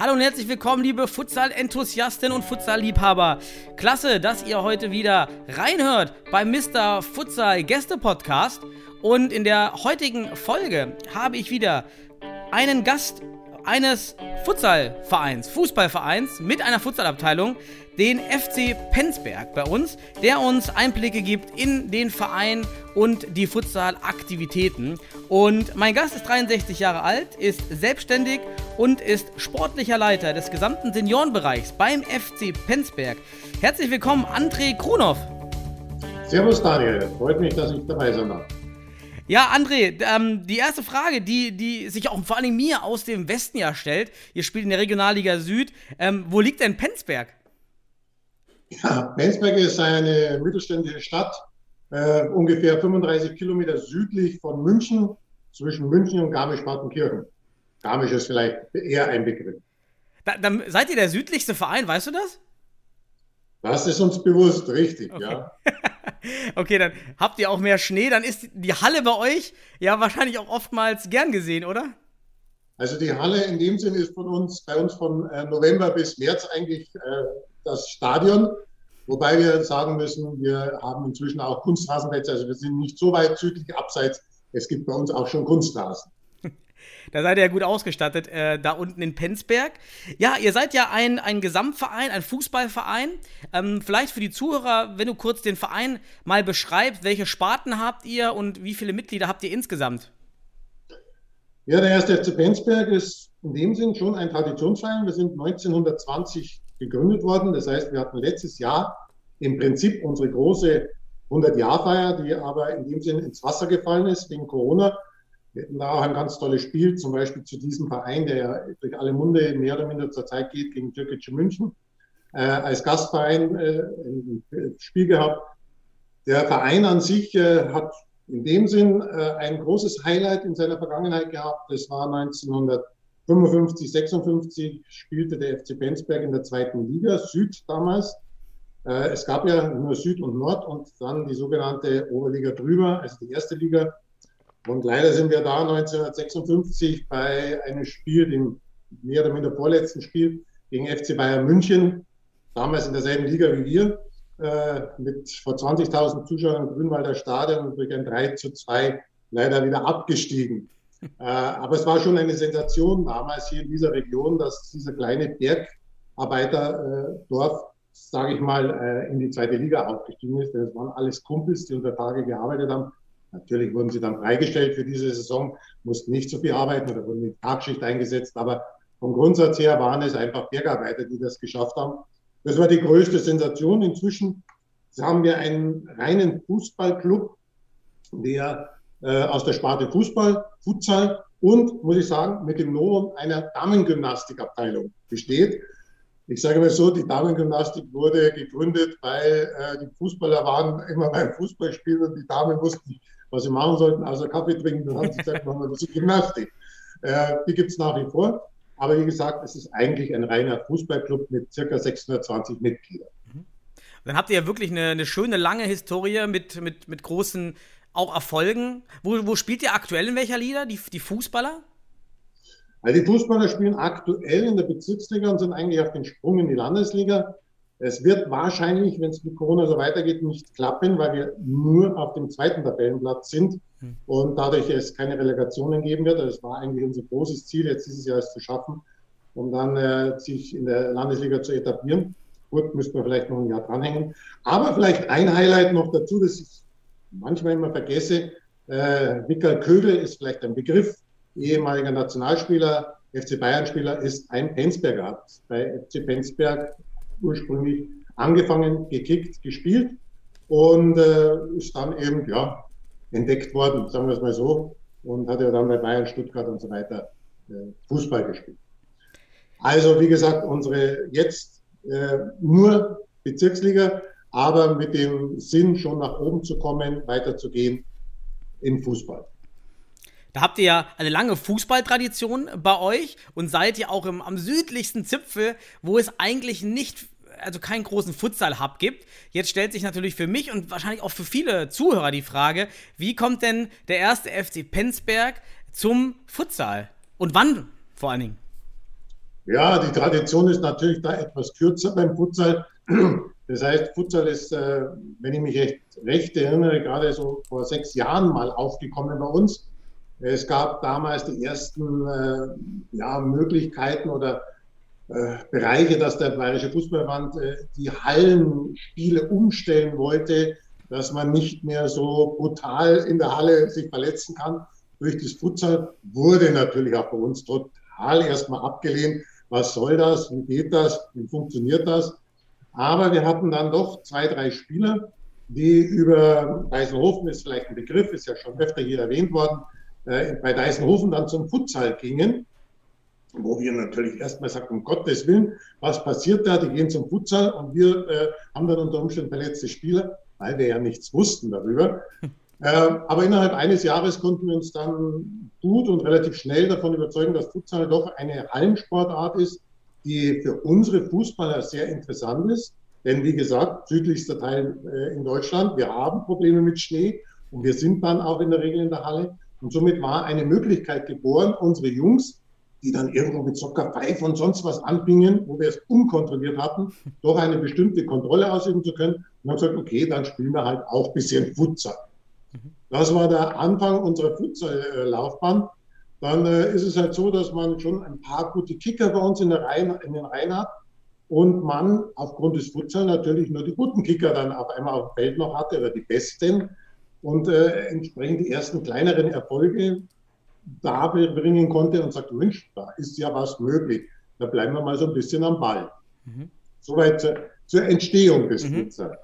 Hallo und herzlich willkommen, liebe Futsal-Enthusiasten und Futsal-Liebhaber. Klasse, dass ihr heute wieder reinhört beim Mr. Futsal Gäste-Podcast. Und in der heutigen Folge habe ich wieder einen Gast eines Futsalvereins, Fußballvereins mit einer Futsalabteilung, den FC Penzberg bei uns, der uns Einblicke gibt in den Verein und die Futsalaktivitäten. Und mein Gast ist 63 Jahre alt, ist selbstständig und ist sportlicher Leiter des gesamten Seniorenbereichs beim FC Penzberg. Herzlich willkommen, André Krunow. Servus Daniel, freut mich, dass ich dabei sein darf. Ja, André, ähm, die erste Frage, die, die sich auch vor allem mir aus dem Westen ja stellt, ihr spielt in der Regionalliga Süd, ähm, wo liegt denn Penzberg? Ja, Penzberg ist eine mittelständische Stadt, äh, ungefähr 35 Kilometer südlich von München, zwischen München und Garmisch-Partenkirchen. Garmisch ist vielleicht eher ein Begriff. Da, dann seid ihr der südlichste Verein, weißt du das? Das ist uns bewusst, richtig, Okay. ja. Okay, dann habt ihr auch mehr Schnee, dann ist die Halle bei euch ja wahrscheinlich auch oftmals gern gesehen, oder? Also die Halle in dem Sinn ist von uns, bei uns von äh, November bis März eigentlich äh, das Stadion. Wobei wir sagen müssen, wir haben inzwischen auch Kunstrasenplätze, also wir sind nicht so weit südlich abseits. Es gibt bei uns auch schon Kunstrasen. Da seid ihr ja gut ausgestattet, äh, da unten in Penzberg. Ja, ihr seid ja ein, ein Gesamtverein, ein Fußballverein. Ähm, vielleicht für die Zuhörer, wenn du kurz den Verein mal beschreibst, welche Sparten habt ihr und wie viele Mitglieder habt ihr insgesamt? Ja, der erste FC Penzberg ist in dem Sinn schon ein Traditionsverein. Wir sind 1920 gegründet worden. Das heißt, wir hatten letztes Jahr im Prinzip unsere große 100-Jahr-Feier, die aber in dem Sinn ins Wasser gefallen ist wegen Corona. Wir hatten da auch ein ganz tolles Spiel, zum Beispiel zu diesem Verein, der ja durch alle Munde mehr oder minder zur Zeit geht, gegen Türkische München. Äh, als Gastverein äh, ein Spiel gehabt. Der Verein an sich äh, hat in dem Sinn äh, ein großes Highlight in seiner Vergangenheit gehabt. Das war 1955, 56 spielte der FC Penzberg in der zweiten Liga, Süd damals. Äh, es gab ja nur Süd und Nord und dann die sogenannte Oberliga drüber, also die erste Liga. Und leider sind wir da 1956 bei einem Spiel, dem mehr oder minder vorletzten Spiel gegen FC Bayern München, damals in derselben Liga wie wir, äh, mit vor 20.000 Zuschauern im Grünwalder Stadion und durch ein 3 zu 2 leider wieder abgestiegen. Äh, aber es war schon eine Sensation damals hier in dieser Region, dass dieser kleine Bergarbeiterdorf, sage ich mal, äh, in die zweite Liga aufgestiegen ist. Das waren alles Kumpels, die unter Tage gearbeitet haben. Natürlich wurden sie dann freigestellt für diese Saison, mussten nicht so viel arbeiten oder wurden in Tagschicht eingesetzt, aber vom Grundsatz her waren es einfach Bergarbeiter, die das geschafft haben. Das war die größte Sensation. Inzwischen haben wir einen reinen Fußballclub, der äh, aus der Sparte Fußball, Futsal und, muss ich sagen, mit dem Novum einer Damengymnastikabteilung besteht. Ich sage mal so, die Damengymnastik wurde gegründet, weil äh, die Fußballer waren immer beim Fußballspielen und die Damen wussten nicht, was sie machen sollten, außer Kaffee trinken. Dann haben sie gesagt, machen wir das Gymnastik. Äh, die gibt es nach wie vor. Aber wie gesagt, es ist eigentlich ein reiner Fußballclub mit circa 620 Mitgliedern. Dann habt ihr ja wirklich eine, eine schöne, lange Historie mit, mit, mit großen auch Erfolgen. Wo, wo spielt ihr aktuell in welcher Liga? Die, die Fußballer? Also die Fußballer spielen aktuell in der Bezirksliga und sind eigentlich auf den Sprung in die Landesliga. Es wird wahrscheinlich, wenn es mit Corona so weitergeht, nicht klappen, weil wir nur auf dem zweiten Tabellenplatz sind Hm. und dadurch es keine Relegationen geben wird. Das war eigentlich unser großes Ziel, jetzt dieses Jahr es zu schaffen, um dann äh, sich in der Landesliga zu etablieren. Gut, müssten wir vielleicht noch ein Jahr dranhängen. Aber vielleicht ein Highlight noch dazu, das ich manchmal immer vergesse. Äh, Michael Kögel ist vielleicht ein Begriff, ehemaliger Nationalspieler, FC Bayern-Spieler, ist ein Penzberger, bei FC Penzberg ursprünglich angefangen, gekickt, gespielt und äh, ist dann eben ja, entdeckt worden, sagen wir es mal so, und hat ja dann bei Bayern, Stuttgart und so weiter äh, Fußball gespielt. Also wie gesagt, unsere jetzt äh, nur Bezirksliga, aber mit dem Sinn, schon nach oben zu kommen, weiterzugehen im Fußball. Da habt ihr ja eine lange Fußballtradition bei euch und seid ja auch im, am südlichsten Zipfel, wo es eigentlich nicht, also keinen großen Futsal-Hub gibt. Jetzt stellt sich natürlich für mich und wahrscheinlich auch für viele Zuhörer die Frage, wie kommt denn der erste FC Penzberg zum Futsal? Und wann vor allen Dingen? Ja, die Tradition ist natürlich da etwas kürzer beim Futsal. Das heißt, Futsal ist, äh, wenn ich mich recht, recht erinnere, gerade so vor sechs Jahren mal aufgekommen bei uns. Es gab damals die ersten äh, ja, Möglichkeiten oder äh, Bereiche, dass der Bayerische Fußballverband äh, die Hallenspiele umstellen wollte, dass man nicht mehr so brutal in der Halle sich verletzen kann. Durch das Futsal wurde natürlich auch bei uns total erstmal abgelehnt. Was soll das? Wie geht das? Wie funktioniert das? Aber wir hatten dann doch zwei, drei Spieler, die über Weißenhofen ist vielleicht ein Begriff, ist ja schon öfter hier erwähnt worden, äh, bei Deisenhofen dann zum Futsal gingen, wo wir natürlich erstmal sagten, um Gottes Willen, was passiert da? Die gehen zum Futsal und wir äh, haben dann unter Umständen verletzte Spieler, weil wir ja nichts wussten darüber. Äh, aber innerhalb eines Jahres konnten wir uns dann gut und relativ schnell davon überzeugen, dass Futsal doch eine Hallensportart ist, die für unsere Fußballer sehr interessant ist. Denn wie gesagt, südlichster Teil äh, in Deutschland, wir haben Probleme mit Schnee und wir sind dann auch in der Regel in der Halle. Und somit war eine Möglichkeit geboren, unsere Jungs, die dann irgendwo mit Soccer Five und sonst was anfingen, wo wir es unkontrolliert hatten, doch eine bestimmte Kontrolle ausüben zu können. Und haben gesagt, okay, dann spielen wir halt auch ein bisschen Futsal. Das war der Anfang unserer Futsal-Laufbahn. Dann äh, ist es halt so, dass man schon ein paar gute Kicker bei uns in, der Reihen, in den Reihen hat und man aufgrund des Futsal natürlich nur die guten Kicker dann auf einmal auf dem Feld noch hatte oder die besten und äh, entsprechend die ersten kleineren Erfolge da bringen konnte und sagt, Mensch, da ist ja was möglich. Da bleiben wir mal so ein bisschen am Ball. Mhm. Soweit zur, zur Entstehung des mhm. Futsal.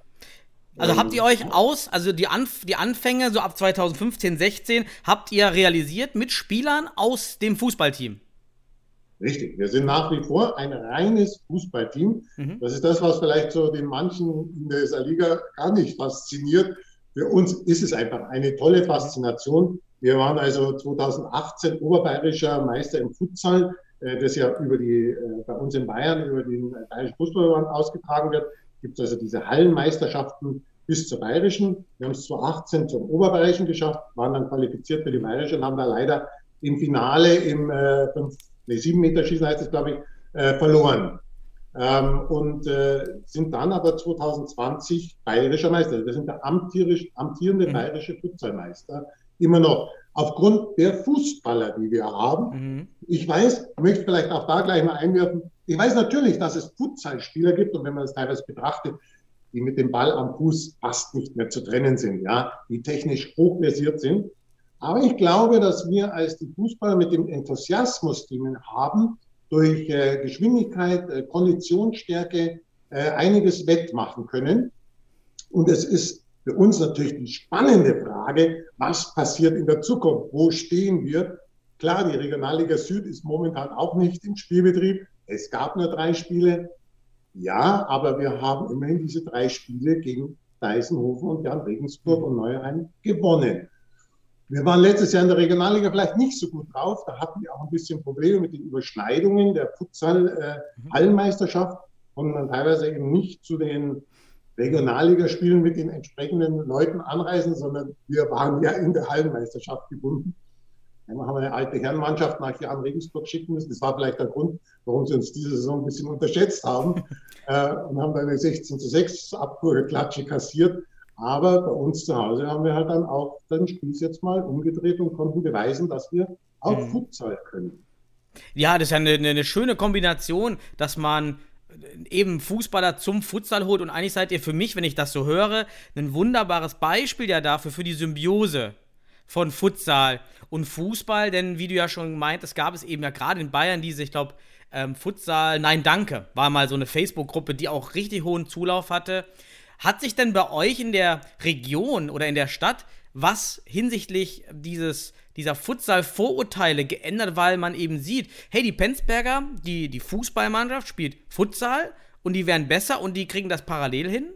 Also habt ihr euch aus, also die, Anf die Anfänge so ab 2015, 16, habt ihr realisiert mit Spielern aus dem Fußballteam? Richtig, wir sind nach wie vor ein reines Fußballteam. Mhm. Das ist das, was vielleicht so den manchen in der Liga gar nicht fasziniert. Für uns ist es einfach eine tolle Faszination. Wir waren also 2018 oberbayerischer Meister im Futsal, äh, das ja über die, äh, bei uns in Bayern über den Bayerischen Fußballverband ausgetragen wird. Gibt es also diese Hallenmeisterschaften bis zur Bayerischen. Wir haben es 2018 zum Oberbayerischen geschafft, waren dann qualifiziert für die Bayerische und haben da leider im Finale im äh, 5, nee, 7 Meter heißt es, glaube ich, äh, verloren. Ähm, und äh, sind dann aber 2020 bayerischer Meister. Wir sind der amtierende mhm. bayerische Futsalmeister. Immer noch. Aufgrund der Fußballer, die wir haben. Mhm. Ich weiß, ich möchte vielleicht auch da gleich mal einwerfen, ich weiß natürlich, dass es Futsalspieler gibt und wenn man das teilweise betrachtet, die mit dem Ball am Fuß fast nicht mehr zu trennen sind, ja, die technisch hochversiert sind. Aber ich glaube, dass wir als die Fußballer mit dem Enthusiasmus, den wir haben, durch äh, Geschwindigkeit, äh, Konditionsstärke äh, einiges wettmachen können. Und es ist für uns natürlich die spannende Frage, was passiert in der Zukunft? Wo stehen wir? Klar, die Regionalliga Süd ist momentan auch nicht im Spielbetrieb. Es gab nur drei Spiele. Ja, aber wir haben immerhin diese drei Spiele gegen Deisenhofen und Jan Regensburg und Neuerheim gewonnen. Wir waren letztes Jahr in der Regionalliga vielleicht nicht so gut drauf. Da hatten wir auch ein bisschen Probleme mit den Überschneidungen der Futsal-Hallenmeisterschaft äh, und dann teilweise eben nicht zu den Regionalligaspielen mit den entsprechenden Leuten anreisen, sondern wir waren ja in der Hallenmeisterschaft gebunden. Dann haben wir eine alte Herrenmannschaft nach Jan Regensburg schicken müssen. Das war vielleicht der Grund, warum sie uns diese Saison ein bisschen unterschätzt haben äh, und haben dann eine 16 zu 6 Abkurklatsche kassiert. Aber bei uns zu Hause haben wir halt dann auch den Spieß jetzt mal umgedreht und konnten beweisen, dass wir auch mhm. Futsal können. Ja, das ist ja eine, eine schöne Kombination, dass man eben Fußballer zum Futsal holt und eigentlich seid ihr für mich, wenn ich das so höre, ein wunderbares Beispiel ja dafür, für die Symbiose von Futsal und Fußball, denn wie du ja schon meintest, gab es eben ja gerade in Bayern diese, ich glaube, ähm, Futsal, nein, danke, war mal so eine Facebook-Gruppe, die auch richtig hohen Zulauf hatte. Hat sich denn bei euch in der Region oder in der Stadt was hinsichtlich dieses, dieser Futsal-Vorurteile geändert, weil man eben sieht, hey, die Penzberger, die, die Fußballmannschaft spielt Futsal und die werden besser und die kriegen das parallel hin?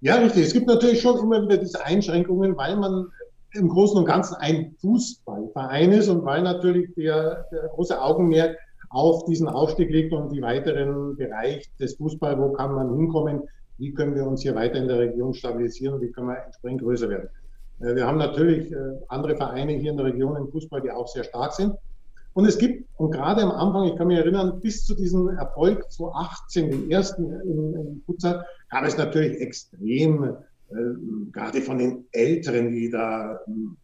Ja, richtig. Es gibt natürlich schon immer wieder diese Einschränkungen, weil man im Großen und Ganzen ein Fußballverein ist und weil natürlich der, der große Augenmerk auf diesen Aufstieg liegt und die weiteren Bereich des Fußballs, wo kann man hinkommen, wie können wir uns hier weiter in der Region stabilisieren, wie können wir entsprechend größer werden. Äh, wir haben natürlich äh, andere Vereine hier in der Region im Fußball, die auch sehr stark sind. Und es gibt, und gerade am Anfang, ich kann mich erinnern, bis zu diesem Erfolg 2018, den ersten im, Futsal, gab es natürlich extrem äh, gerade von den Älteren, die da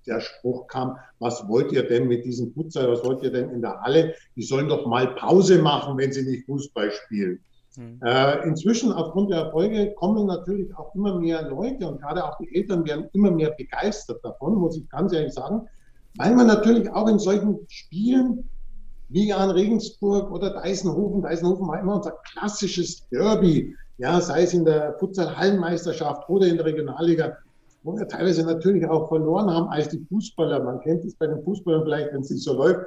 der Spruch kam, was wollt ihr denn mit diesem Futsal, was wollt ihr denn in der Halle? Die sollen doch mal Pause machen, wenn sie nicht Fußball spielen. Mhm. Äh, inzwischen, aufgrund der Erfolge, kommen natürlich auch immer mehr Leute und gerade auch die Eltern werden immer mehr begeistert davon, muss ich ganz ehrlich sagen, weil man natürlich auch in solchen Spielen wie an Regensburg oder Deisenhofen, Deisenhofen war immer unser klassisches Derby, ja, sei es in der Futsal-Hallenmeisterschaft oder in der Regionalliga, wo wir teilweise natürlich auch verloren haben als die Fußballer. Man kennt es bei den Fußballern vielleicht, wenn es nicht so läuft,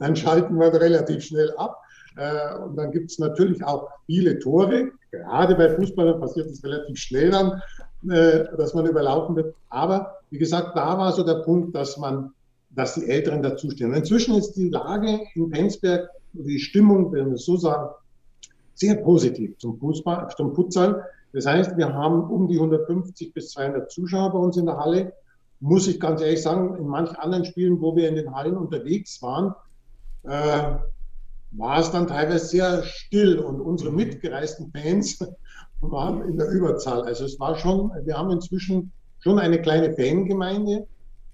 dann schalten wir relativ schnell ab. Äh, und dann gibt es natürlich auch viele Tore. Gerade bei Fußballern passiert es relativ schnell dann, äh, dass man überlaufen wird. Aber wie gesagt, da war so der Punkt, dass man, dass die Älteren dazustehen. Inzwischen ist die Lage in Penzberg, die Stimmung, wenn wir so sagen, sehr positiv zum Fußball, zum Futsal. Das heißt, wir haben um die 150 bis 200 Zuschauer bei uns in der Halle. Muss ich ganz ehrlich sagen, in manchen anderen Spielen, wo wir in den Hallen unterwegs waren, äh, war es dann teilweise sehr still und unsere mitgereisten Fans waren in der Überzahl. Also es war schon, wir haben inzwischen schon eine kleine Fangemeinde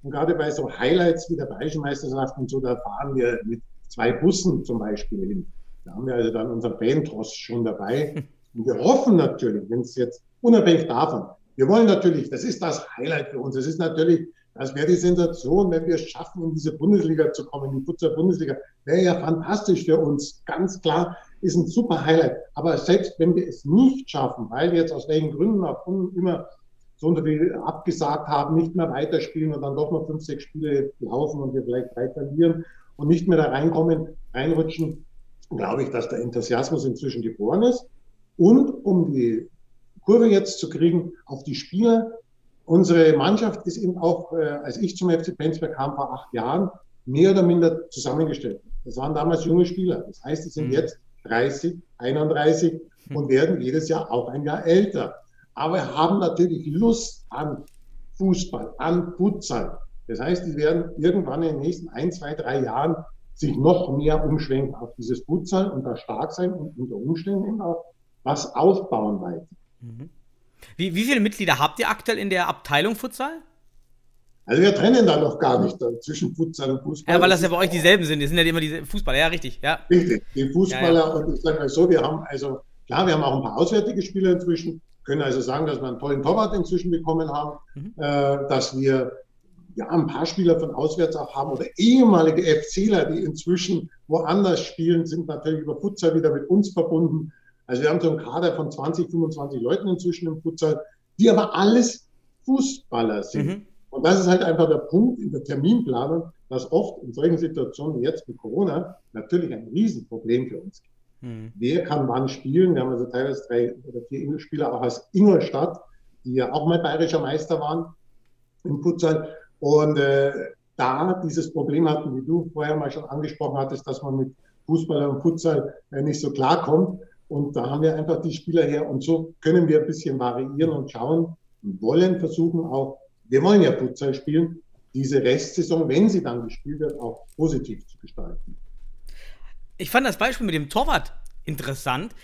und gerade bei so Highlights wie der Bayerischen Meisterschaft und so, da fahren wir mit zwei Bussen zum Beispiel hin. Da haben wir also dann unseren Fantross schon dabei. Und wir hoffen natürlich, wenn es jetzt unabhängig davon, wir wollen natürlich, das ist das Highlight für uns. Das ist natürlich, das wäre die Sensation, wenn wir es schaffen, in diese Bundesliga zu kommen, in die Futsal-Bundesliga. Wäre ja fantastisch für uns. Ganz klar, ist ein super Highlight. Aber selbst wenn wir es nicht schaffen, weil wir jetzt aus welchen Gründen auch immer so und viel abgesagt haben, nicht mehr weiterspielen und dann doch noch fünf, sechs Spiele laufen und wir vielleicht drei verlieren und nicht mehr da reinkommen, reinrutschen, glaube ich, dass der Enthusiasmus inzwischen geboren ist. Und um die Kurve jetzt zu kriegen auf die Spieler, unsere Mannschaft ist eben auch, äh, als ich zum FC Penzberg kam vor acht Jahren, mehr oder minder zusammengestellt. Das waren damals junge Spieler. Das heißt, sie sind mhm. jetzt 30, 31 mhm. und werden jedes Jahr auch ein Jahr älter. Aber haben natürlich Lust an Fußball, an Futsal. Das heißt, die werden irgendwann in den nächsten ein, zwei, drei Jahren sich noch mehr umschwenken auf dieses Futsal und da stark sein und unter Umständen eben auch was aufbauen weiter. Mhm. Wie, wie viele Mitglieder habt ihr aktuell in der Abteilung Futsal? Also wir trennen da noch gar nicht zwischen Futsal und Fußball. Ja, weil das ja bei euch dieselben sind. Die sind ja immer diese Fußballer, ja, richtig. Ja. Richtig, die Fußballer ja, ja. und ich sage mal so, wir haben also, klar, wir haben auch ein paar auswärtige Spieler inzwischen, können also sagen, dass wir einen tollen Torwart inzwischen bekommen haben, mhm. äh, dass wir ja, ein paar Spieler von auswärts auch haben oder ehemalige FCler, die inzwischen woanders spielen, sind natürlich über Futsal wieder mit uns verbunden. Also wir haben so einen Kader von 20, 25 Leuten inzwischen im Futsal, die aber alles Fußballer sind. Mhm. Und das ist halt einfach der Punkt in der Terminplanung, dass oft in solchen Situationen wie jetzt mit Corona natürlich ein Riesenproblem für uns gibt. Mhm. Wer kann wann spielen? Wir haben also teilweise drei oder vier Ingolspieler auch aus Ingolstadt, die ja auch mal bayerischer Meister waren im Futsal. Und äh, da dieses Problem hatten, wie du vorher mal schon angesprochen hattest, dass man mit Fußball und Futsal äh, nicht so klarkommt. Und da haben wir einfach die Spieler her. Und so können wir ein bisschen variieren und schauen und wollen versuchen auch, wir wollen ja Futsal spielen, diese Restsaison, wenn sie dann gespielt wird, auch positiv zu gestalten. Ich fand das Beispiel mit dem Torwart interessant.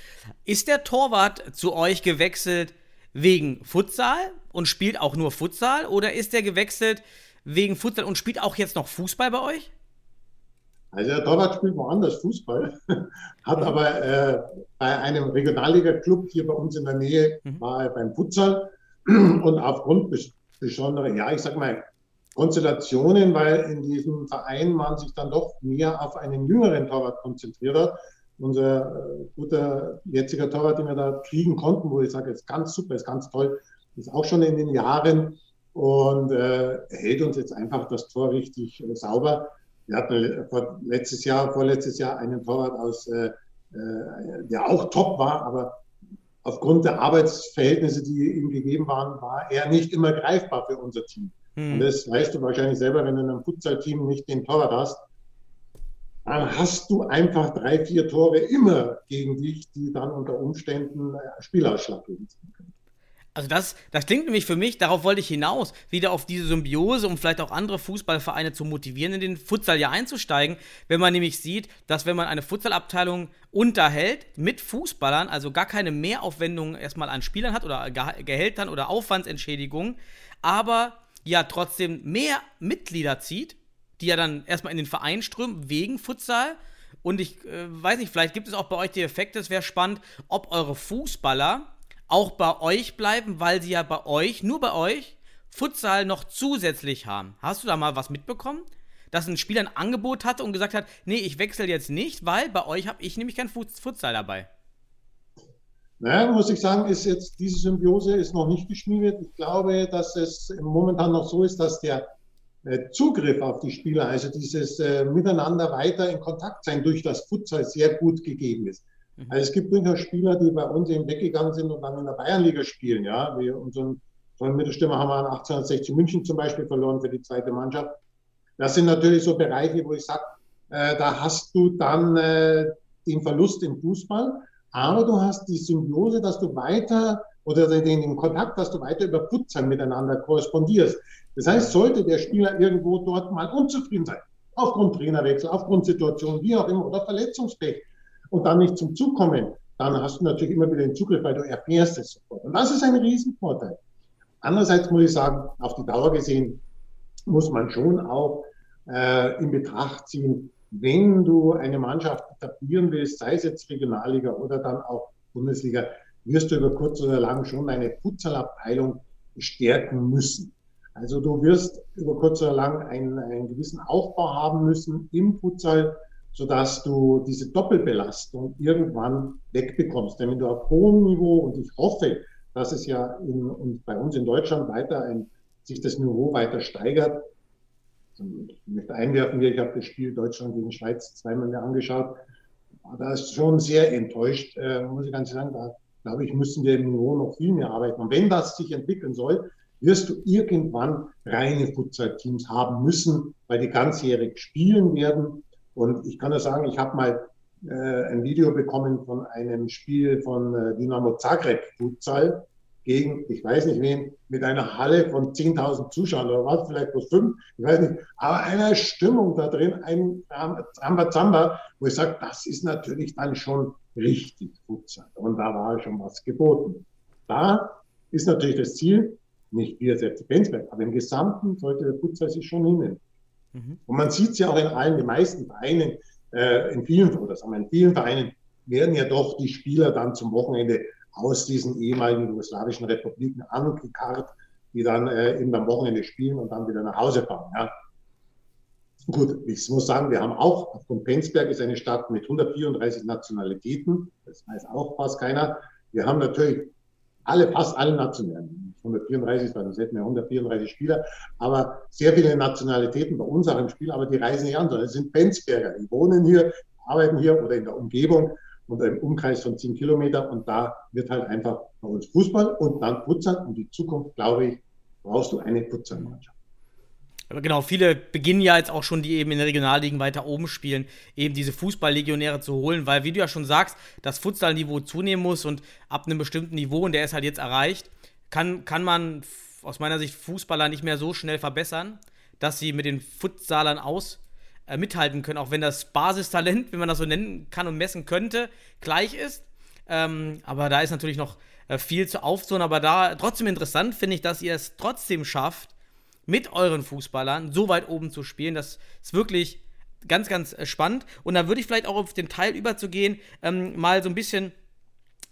Ist der Torwart zu euch gewechselt wegen Futsal und spielt auch nur Futsal oder ist er gewechselt wegen Futsal und spielt auch jetzt noch Fußball bei euch? Also der Torwart spielt woanders Fußball, hat aber äh, bei einem Regionalliga-Club hier bei uns in der Nähe, mhm. war er beim Futsal und aufgrund besonderer, ja, ich sag mal, Konstellationen, weil in diesem Verein man sich dann doch mehr auf einen jüngeren Torwart konzentriert hat. Unser äh, guter jetziger Torwart, den wir da kriegen konnten, wo ich sage, ist ganz super, ist ganz toll, ist auch schon in den Jahren und äh, hält uns jetzt einfach das Tor richtig äh, sauber. Wir hatten vor, letztes Jahr, vorletztes Jahr einen Torwart aus, äh, äh, der auch top war, aber aufgrund der Arbeitsverhältnisse, die ihm gegeben waren, war er nicht immer greifbar für unser Team. Hm. Und das weißt du wahrscheinlich selber, wenn du in einem Futsal-Team nicht den Torwart hast, dann hast du einfach drei, vier Tore immer gegen dich, die dann unter Umständen äh, Spielausschlag geben können. Also das, das klingt nämlich für mich, darauf wollte ich hinaus, wieder auf diese Symbiose, um vielleicht auch andere Fußballvereine zu motivieren, in den Futsal ja einzusteigen, wenn man nämlich sieht, dass wenn man eine Futsalabteilung unterhält mit Fußballern, also gar keine Mehraufwendungen erstmal an Spielern hat oder Ge Gehältern oder Aufwandsentschädigungen, aber ja trotzdem mehr Mitglieder zieht, die ja dann erstmal in den Verein strömen wegen Futsal. Und ich äh, weiß nicht, vielleicht gibt es auch bei euch die Effekte, es wäre spannend, ob eure Fußballer auch bei euch bleiben, weil sie ja bei euch, nur bei euch, Futsal noch zusätzlich haben. Hast du da mal was mitbekommen? Dass ein Spieler ein Angebot hatte und gesagt hat, nee, ich wechsle jetzt nicht, weil bei euch habe ich nämlich kein Futsal dabei. Naja, muss ich sagen, ist jetzt diese Symbiose ist noch nicht geschmiedet. Ich glaube, dass es momentan noch so ist, dass der äh, Zugriff auf die Spieler, also dieses äh, Miteinander weiter in Kontakt sein durch das Futsal sehr gut gegeben ist. Mhm. Also es gibt durchaus Spieler, die bei uns eben weggegangen sind und dann in der Bayernliga spielen. Ja, wie unseren tollen Mittelstürmer haben wir an 1860 München zum Beispiel verloren für die zweite Mannschaft. Das sind natürlich so Bereiche, wo ich sage, äh, da hast du dann äh, den Verlust im Fußball, aber du hast die Symbiose, dass du weiter oder den, den Kontakt, dass du weiter über Futsal miteinander korrespondierst. Das heißt, sollte der Spieler irgendwo dort mal unzufrieden sein, aufgrund Trainerwechsel, aufgrund Situation, wie auch immer, oder Verletzungspech, und dann nicht zum Zug kommen, dann hast du natürlich immer wieder den Zugriff, weil du erfährst es sofort. Und das ist ein Riesenvorteil. Andererseits muss ich sagen, auf die Dauer gesehen muss man schon auch äh, in Betracht ziehen, wenn du eine Mannschaft etablieren willst, sei es jetzt Regionalliga oder dann auch Bundesliga, wirst du über kurz oder lang schon eine Futsalabteilung stärken müssen. Also du wirst über kurz oder lang einen, einen gewissen Aufbau haben müssen im Futsal, sodass du diese Doppelbelastung irgendwann wegbekommst. Denn wenn du auf hohem Niveau, und ich hoffe, dass es ja in, und bei uns in Deutschland weiter ein, sich das Niveau weiter steigert. Ich möchte einwerfen, ich habe das Spiel Deutschland gegen Schweiz zweimal mir angeschaut. Da ist schon sehr enttäuscht, äh, muss ich ganz sagen. Da glaube ich, müssen wir im Niveau noch viel mehr arbeiten. Und wenn das sich entwickeln soll, wirst du irgendwann reine Futsal-Teams haben müssen, weil die ganzjährig spielen werden und ich kann nur sagen, ich habe mal äh, ein Video bekommen von einem Spiel von äh, Dynamo Zagreb Futsal gegen, ich weiß nicht wen, mit einer Halle von 10.000 Zuschauern oder was, vielleicht bloß fünf, ich weiß nicht, aber einer Stimmung da drin, ein Zamba Zamba, wo ich sage, das ist natürlich dann schon richtig Futsal. Und da war schon was geboten. Da ist natürlich das Ziel, nicht wir selbst Bensberg, aber im Gesamten sollte der Futsal sich schon hinnehmen. Mhm. Und man sieht es ja auch in allen, die meisten Vereinen, äh, in vielen, oder sagen wir, in vielen Vereinen werden ja doch die Spieler dann zum Wochenende aus diesen ehemaligen jugoslawischen Republiken angekarrt, die dann äh, eben am Wochenende spielen und dann wieder nach Hause fahren. Ja. Gut, ich muss sagen, wir haben auch, Penzberg ist eine Stadt mit 134 Nationalitäten, das weiß auch fast keiner. Wir haben natürlich alle, fast alle Nationalitäten. 134, dann hätten wir 134 Spieler, aber sehr viele Nationalitäten bei uns auch im Spiel, aber die reisen nicht an, sondern es sind Benzberger, die wohnen hier, arbeiten hier oder in der Umgebung und im Umkreis von 10 Kilometer. Und da wird halt einfach bei uns Fußball und dann Futsal. Und die Zukunft, glaube ich, brauchst du eine Futsalmannschaft. Aber genau, viele beginnen ja jetzt auch schon, die eben in den Regionalligen weiter oben spielen, eben diese Fußballlegionäre zu holen, weil, wie du ja schon sagst, das Futsalniveau zunehmen muss und ab einem bestimmten Niveau, und der ist halt jetzt erreicht, kann, kann man aus meiner Sicht Fußballer nicht mehr so schnell verbessern, dass sie mit den Futsalern aus äh, mithalten können, auch wenn das Basistalent, wenn man das so nennen kann und messen könnte, gleich ist. Ähm, aber da ist natürlich noch äh, viel zu aufzuholen. Aber da trotzdem interessant finde ich, dass ihr es trotzdem schafft, mit euren Fußballern so weit oben zu spielen. Das ist wirklich ganz, ganz äh, spannend. Und da würde ich vielleicht auch auf den Teil überzugehen, ähm, mal so ein bisschen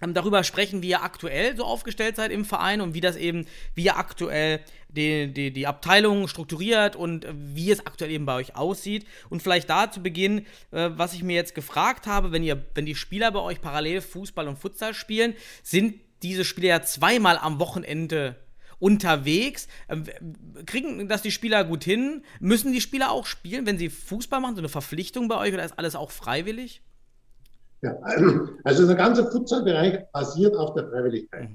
darüber sprechen, wie ihr aktuell so aufgestellt seid im Verein und wie das eben, wie ihr aktuell die, die, die Abteilung strukturiert und wie es aktuell eben bei euch aussieht. Und vielleicht da zu Beginn, äh, was ich mir jetzt gefragt habe, wenn ihr, wenn die Spieler bei euch parallel Fußball und Futsal spielen, sind diese Spieler ja zweimal am Wochenende unterwegs. Ähm, kriegen das die Spieler gut hin? Müssen die Spieler auch spielen, wenn sie Fußball machen, so eine Verpflichtung bei euch oder ist alles auch freiwillig? Ja, also der ganze Futsalbereich basiert auf der Freiwilligkeit.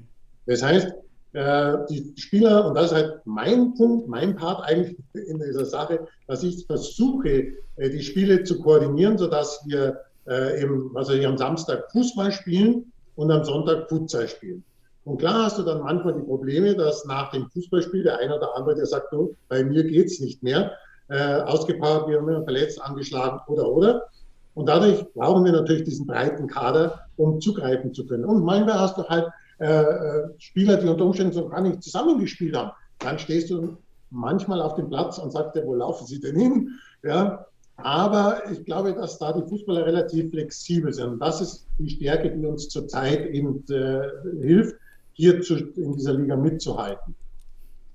Das heißt, äh, die Spieler, und das ist halt mein Punkt, mein Part eigentlich in dieser Sache, dass ich versuche, äh, die Spiele zu koordinieren, sodass wir äh, eben, also am Samstag Fußball spielen und am Sonntag Futsal spielen. Und klar hast du dann manchmal die Probleme, dass nach dem Fußballspiel der eine oder andere, der sagt, du, bei mir geht's nicht mehr, äh, ausgepowert, wie immer, verletzt, angeschlagen oder oder. Und dadurch brauchen wir natürlich diesen breiten Kader, um zugreifen zu können. Und manchmal hast du halt äh, äh, Spieler, die unter Umständen so gar nicht zusammengespielt haben. Dann stehst du manchmal auf dem Platz und sagst, wo laufen sie denn hin? Ja, aber ich glaube, dass da die Fußballer relativ flexibel sind. Und das ist die Stärke, die uns zurzeit eben äh, hilft, hier zu, in dieser Liga mitzuhalten.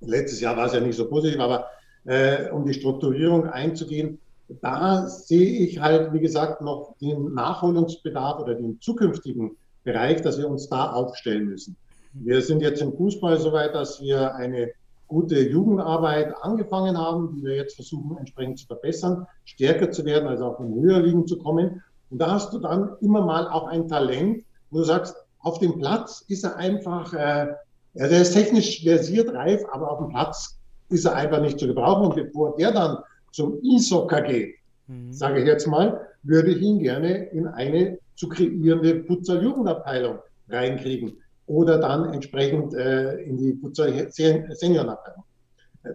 Letztes Jahr war es ja nicht so positiv, aber äh, um die Strukturierung einzugehen, da sehe ich halt, wie gesagt, noch den Nachholungsbedarf oder den zukünftigen Bereich, dass wir uns da aufstellen müssen. Wir sind jetzt im Fußball so weit, dass wir eine gute Jugendarbeit angefangen haben, die wir jetzt versuchen entsprechend zu verbessern, stärker zu werden, also auch in höher Ligen zu kommen. Und da hast du dann immer mal auch ein Talent, wo du sagst, auf dem Platz ist er einfach, äh, der ist technisch versiert, reif, aber auf dem Platz ist er einfach nicht zu gebrauchen. Und bevor der dann zum E-Soccer geht, mhm. sage ich jetzt mal, würde ich ihn gerne in eine zu kreierende Futsal-Jugendabteilung reinkriegen oder dann entsprechend äh, in die Futsal-Seniorenabteilung.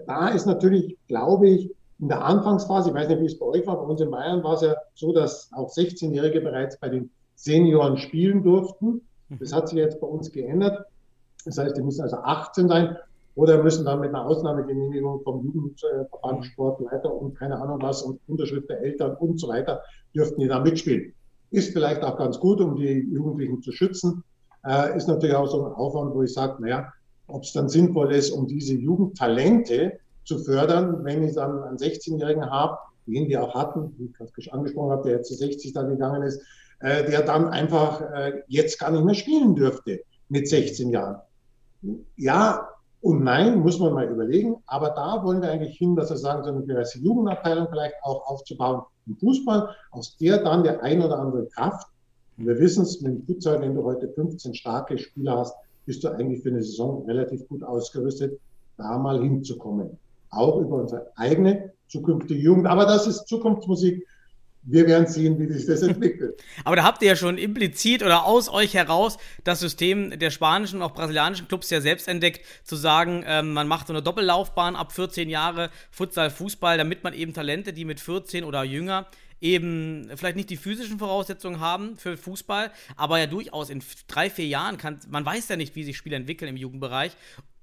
Da ist natürlich, glaube ich, in der Anfangsphase, ich weiß nicht, wie es bei euch war, bei uns in Bayern war es ja so, dass auch 16-Jährige bereits bei den Senioren spielen durften. Das hat sich jetzt bei uns geändert. Das heißt, die müssen also 18 sein oder müssen dann mit einer Ausnahmegenehmigung vom Jugendverband Sportleiter und keine Ahnung was und Unterschrift der Eltern und so weiter, dürften die da mitspielen. Ist vielleicht auch ganz gut, um die Jugendlichen zu schützen. Äh, ist natürlich auch so ein Aufwand, wo ich sage, naja, ob es dann sinnvoll ist, um diese Jugendtalente zu fördern, wenn ich dann einen 16-Jährigen habe, den wir auch hatten, wie ich gerade angesprochen habe, der jetzt zu 60 da gegangen ist, äh, der dann einfach äh, jetzt gar nicht mehr spielen dürfte mit 16 Jahren. Ja, und nein, muss man mal überlegen. Aber da wollen wir eigentlich hin, dass wir sagen, so eine gewisse Jugendabteilung vielleicht auch aufzubauen im Fußball, aus der dann der ein oder andere Kraft, und wir wissen es mit dem Futsal, wenn du heute 15 starke Spieler hast, bist du eigentlich für eine Saison relativ gut ausgerüstet, da mal hinzukommen. Auch über unsere eigene zukünftige Jugend. Aber das ist Zukunftsmusik wir werden sehen, wie sich das entwickelt. Aber da habt ihr ja schon implizit oder aus euch heraus das System der spanischen und auch brasilianischen Clubs ja selbst entdeckt, zu sagen, ähm, man macht so eine Doppellaufbahn ab 14 Jahre Futsal, Fußball, damit man eben Talente, die mit 14 oder jünger eben vielleicht nicht die physischen Voraussetzungen haben für Fußball, aber ja durchaus in drei, vier Jahren kann, man weiß ja nicht, wie sich Spiele entwickeln im Jugendbereich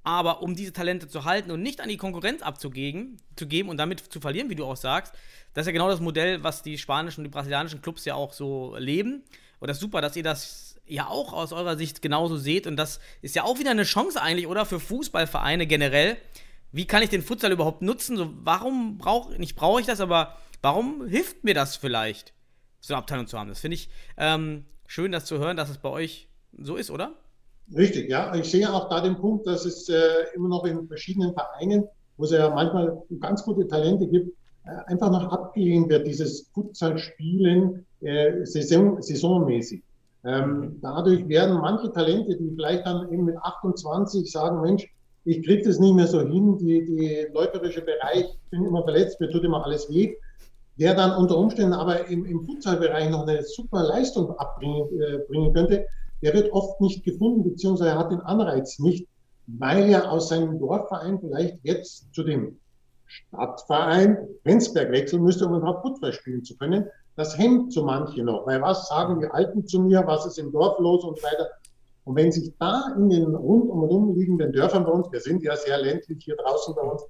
aber um diese Talente zu halten und nicht an die Konkurrenz abzugeben zu geben und damit zu verlieren, wie du auch sagst, das ist ja genau das Modell, was die spanischen und die brasilianischen Clubs ja auch so leben. Und das ist super, dass ihr das ja auch aus eurer Sicht genauso seht. Und das ist ja auch wieder eine Chance eigentlich, oder? Für Fußballvereine generell. Wie kann ich den Futsal überhaupt nutzen? So, warum brauche nicht brauche ich das, aber warum hilft mir das vielleicht, so eine Abteilung zu haben? Das finde ich ähm, schön, das zu hören, dass es bei euch so ist, oder? Richtig, ja. Ich sehe auch da den Punkt, dass es äh, immer noch in verschiedenen Vereinen, wo es ja manchmal ganz gute Talente gibt, äh, einfach noch abgelehnt wird, dieses Futsal-Spielen äh, Saison, saisonmäßig. Ähm, dadurch werden manche Talente, die vielleicht dann eben mit 28 sagen, Mensch, ich kriege das nicht mehr so hin, die, die läuferische Bereich, ich bin immer verletzt, mir tut immer alles weh, der dann unter Umständen aber im, im Futsal-Bereich noch eine super Leistung abbringen äh, bringen könnte, der wird oft nicht gefunden, beziehungsweise hat den Anreiz nicht, weil er aus seinem Dorfverein vielleicht jetzt zu dem Stadtverein Penzberg wechseln müsste, um überhaupt Fußball spielen zu können. Das hemmt so manche noch, weil was sagen die Alten zu mir, was ist im Dorf los und so weiter. Und wenn sich da in den rundum und um liegenden Dörfern bei uns, wir sind ja sehr ländlich hier draußen bei uns,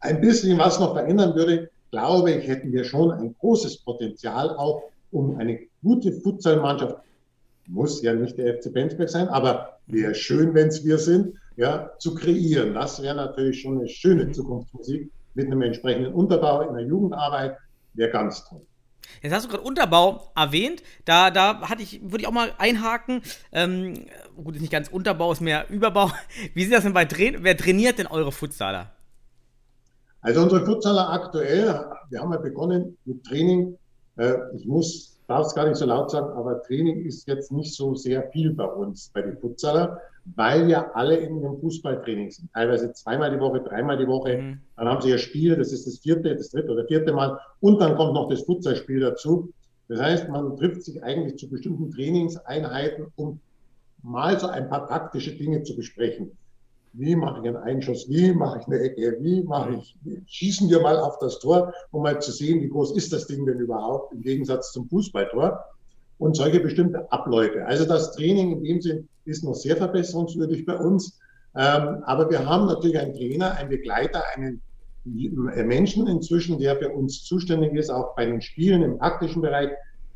ein bisschen was noch verändern würde, glaube ich, hätten wir schon ein großes Potenzial auch, um eine gute Futsalmannschaft muss ja nicht der FC Bensberg sein, aber wäre schön, wenn es wir sind, ja, zu kreieren. Das wäre natürlich schon eine schöne mhm. Zukunftsmusik mit einem entsprechenden Unterbau in der Jugendarbeit, wäre ganz toll. Jetzt hast du gerade Unterbau erwähnt. Da, da hatte ich, würde ich auch mal einhaken. Ähm, gut, ist nicht ganz Unterbau, ist mehr Überbau. Wie sieht das denn bei Train Wer trainiert denn eure Futsaler? Also unsere Futsaler aktuell, wir haben ja begonnen mit Training. Äh, ich muss darf es gar nicht so laut sagen, aber Training ist jetzt nicht so sehr viel bei uns, bei den Futsaler, weil ja alle in dem Fußballtraining sind. Teilweise zweimal die Woche, dreimal die Woche. Mhm. Dann haben sie ihr Spiel, das ist das vierte, das dritte oder vierte Mal. Und dann kommt noch das Futsalspiel dazu. Das heißt, man trifft sich eigentlich zu bestimmten Trainingseinheiten, um mal so ein paar taktische Dinge zu besprechen. Wie mache ich einen Einschuss? Wie mache ich eine Ecke? Wie mache ich, schießen wir mal auf das Tor, um mal zu sehen, wie groß ist das Ding denn überhaupt im Gegensatz zum Fußballtor? Und solche bestimmte Abläufe. Also das Training in dem Sinn ist noch sehr verbesserungswürdig bei uns. Ähm, aber wir haben natürlich einen Trainer, einen Begleiter, einen Menschen inzwischen, der für uns zuständig ist, auch bei den Spielen im taktischen Bereich.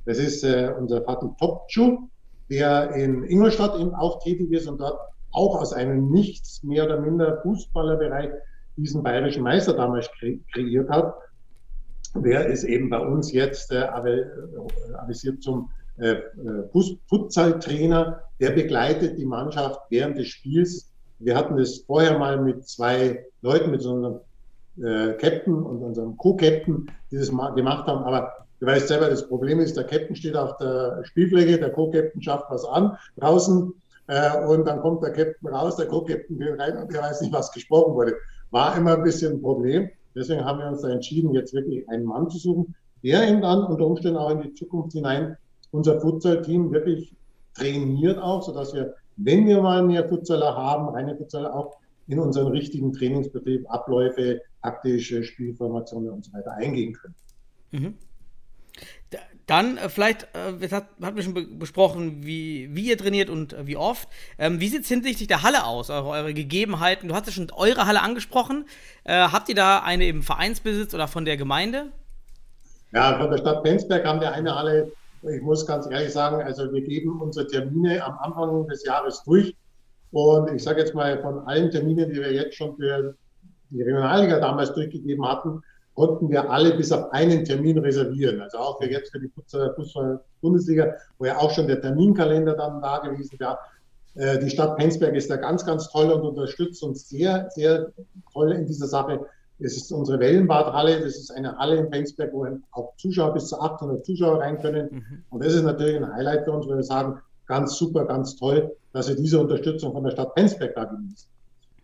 Das ist äh, unser Fatih Topçu, der in Ingolstadt eben auch tätig ist und dort auch aus einem nichts mehr oder minder Fußballerbereich diesen bayerischen Meister damals kre kreiert hat. Der ist eben bei uns jetzt äh, äh avisiert zum äh, äh Futsal-Trainer. Der begleitet die Mannschaft während des Spiels. Wir hatten das vorher mal mit zwei Leuten, mit einem äh, Captain und unserem Co-Captain, die das gemacht haben. Aber du weißt selber, das Problem ist, der Captain steht auf der Spielfläche, der Co-Captain schafft was an draußen äh, und dann kommt der Captain raus, der Co-Captain will rein und der weiß nicht, was gesprochen wurde. War immer ein bisschen ein Problem. Deswegen haben wir uns da entschieden, jetzt wirklich einen Mann zu suchen, der eben dann unter Umständen auch in die Zukunft hinein unser Futsal-Team wirklich trainiert auch, sodass wir, wenn wir mal mehr Futsaler haben, reine Futsaler auch in unseren richtigen Trainingsbetrieb Abläufe, taktische Spielformationen und so weiter eingehen können. Mhm. Dann äh, vielleicht, äh, das hat, hat wir schon be besprochen, wie, wie ihr trainiert und äh, wie oft. Ähm, wie sieht es hinsichtlich der Halle aus, eure, eure, Gegebenheiten? Du hast ja schon eure Halle angesprochen. Äh, habt ihr da eine im Vereinsbesitz oder von der Gemeinde? Ja, von der Stadt Penzberg haben wir eine Halle. Ich muss ganz ehrlich sagen, also wir geben unsere Termine am Anfang des Jahres durch. Und ich sage jetzt mal, von allen Terminen, die wir jetzt schon für die Regionalliga damals durchgegeben hatten, konnten wir alle bis auf einen Termin reservieren. Also auch für jetzt für die Fußball-Bundesliga, wo ja auch schon der Terminkalender dann da gewesen war. Äh, die Stadt Penzberg ist da ganz, ganz toll und unterstützt uns sehr, sehr toll in dieser Sache. Es ist unsere Wellenbadhalle. Das ist eine Halle in Penzberg, wo auch Zuschauer bis zu 800 Zuschauer rein können. Mhm. Und das ist natürlich ein Highlight für uns, weil wir sagen, ganz super, ganz toll, dass wir diese Unterstützung von der Stadt Penzberg da genießen.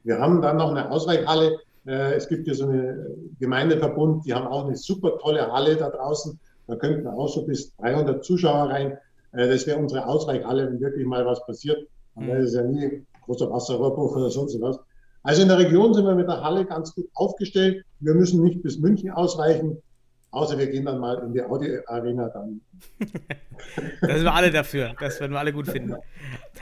Wir haben dann noch eine Ausweichhalle es gibt hier so eine Gemeindeverbund, die haben auch eine super tolle Halle da draußen. Da könnten auch so bis 300 Zuschauer rein. Äh, das wäre unsere Ausweichhalle, wenn wirklich mal was passiert. Dann wäre es ja nie großer Wasserrohrbruch oder sonst was. Also in der Region sind wir mit der Halle ganz gut aufgestellt. Wir müssen nicht bis München ausweichen. Außer wir gehen dann mal in die Audi-Arena dann. da sind wir alle dafür. Das werden wir alle gut finden.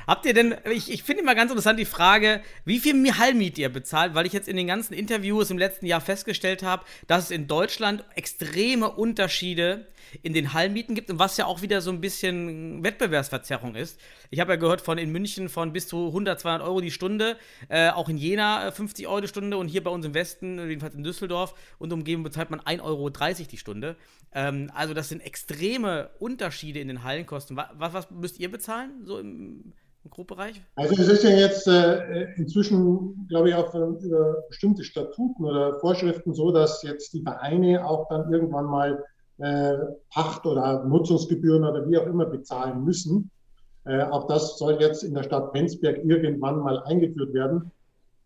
Habt ihr denn, ich, ich finde immer ganz interessant die Frage, wie viel Hallmiet ihr bezahlt, weil ich jetzt in den ganzen Interviews im letzten Jahr festgestellt habe, dass es in Deutschland extreme Unterschiede in den Hallmieten gibt und was ja auch wieder so ein bisschen Wettbewerbsverzerrung ist. Ich habe ja gehört von in München von bis zu 100, 200 Euro die Stunde, äh, auch in Jena 50 äh, Euro die Stunde und hier bei uns im Westen, jedenfalls in Düsseldorf und umgeben bezahlt man 1,30 Euro die Stunde. Ähm, also das sind extreme Unterschiede in den Hallenkosten. Was, was müsst ihr bezahlen, so im, Grobbereich? Also es ist ja jetzt äh, inzwischen, glaube ich, auch über bestimmte Statuten oder Vorschriften so, dass jetzt die Vereine auch dann irgendwann mal äh, Pacht oder Nutzungsgebühren oder wie auch immer bezahlen müssen. Äh, auch das soll jetzt in der Stadt Penzberg irgendwann mal eingeführt werden.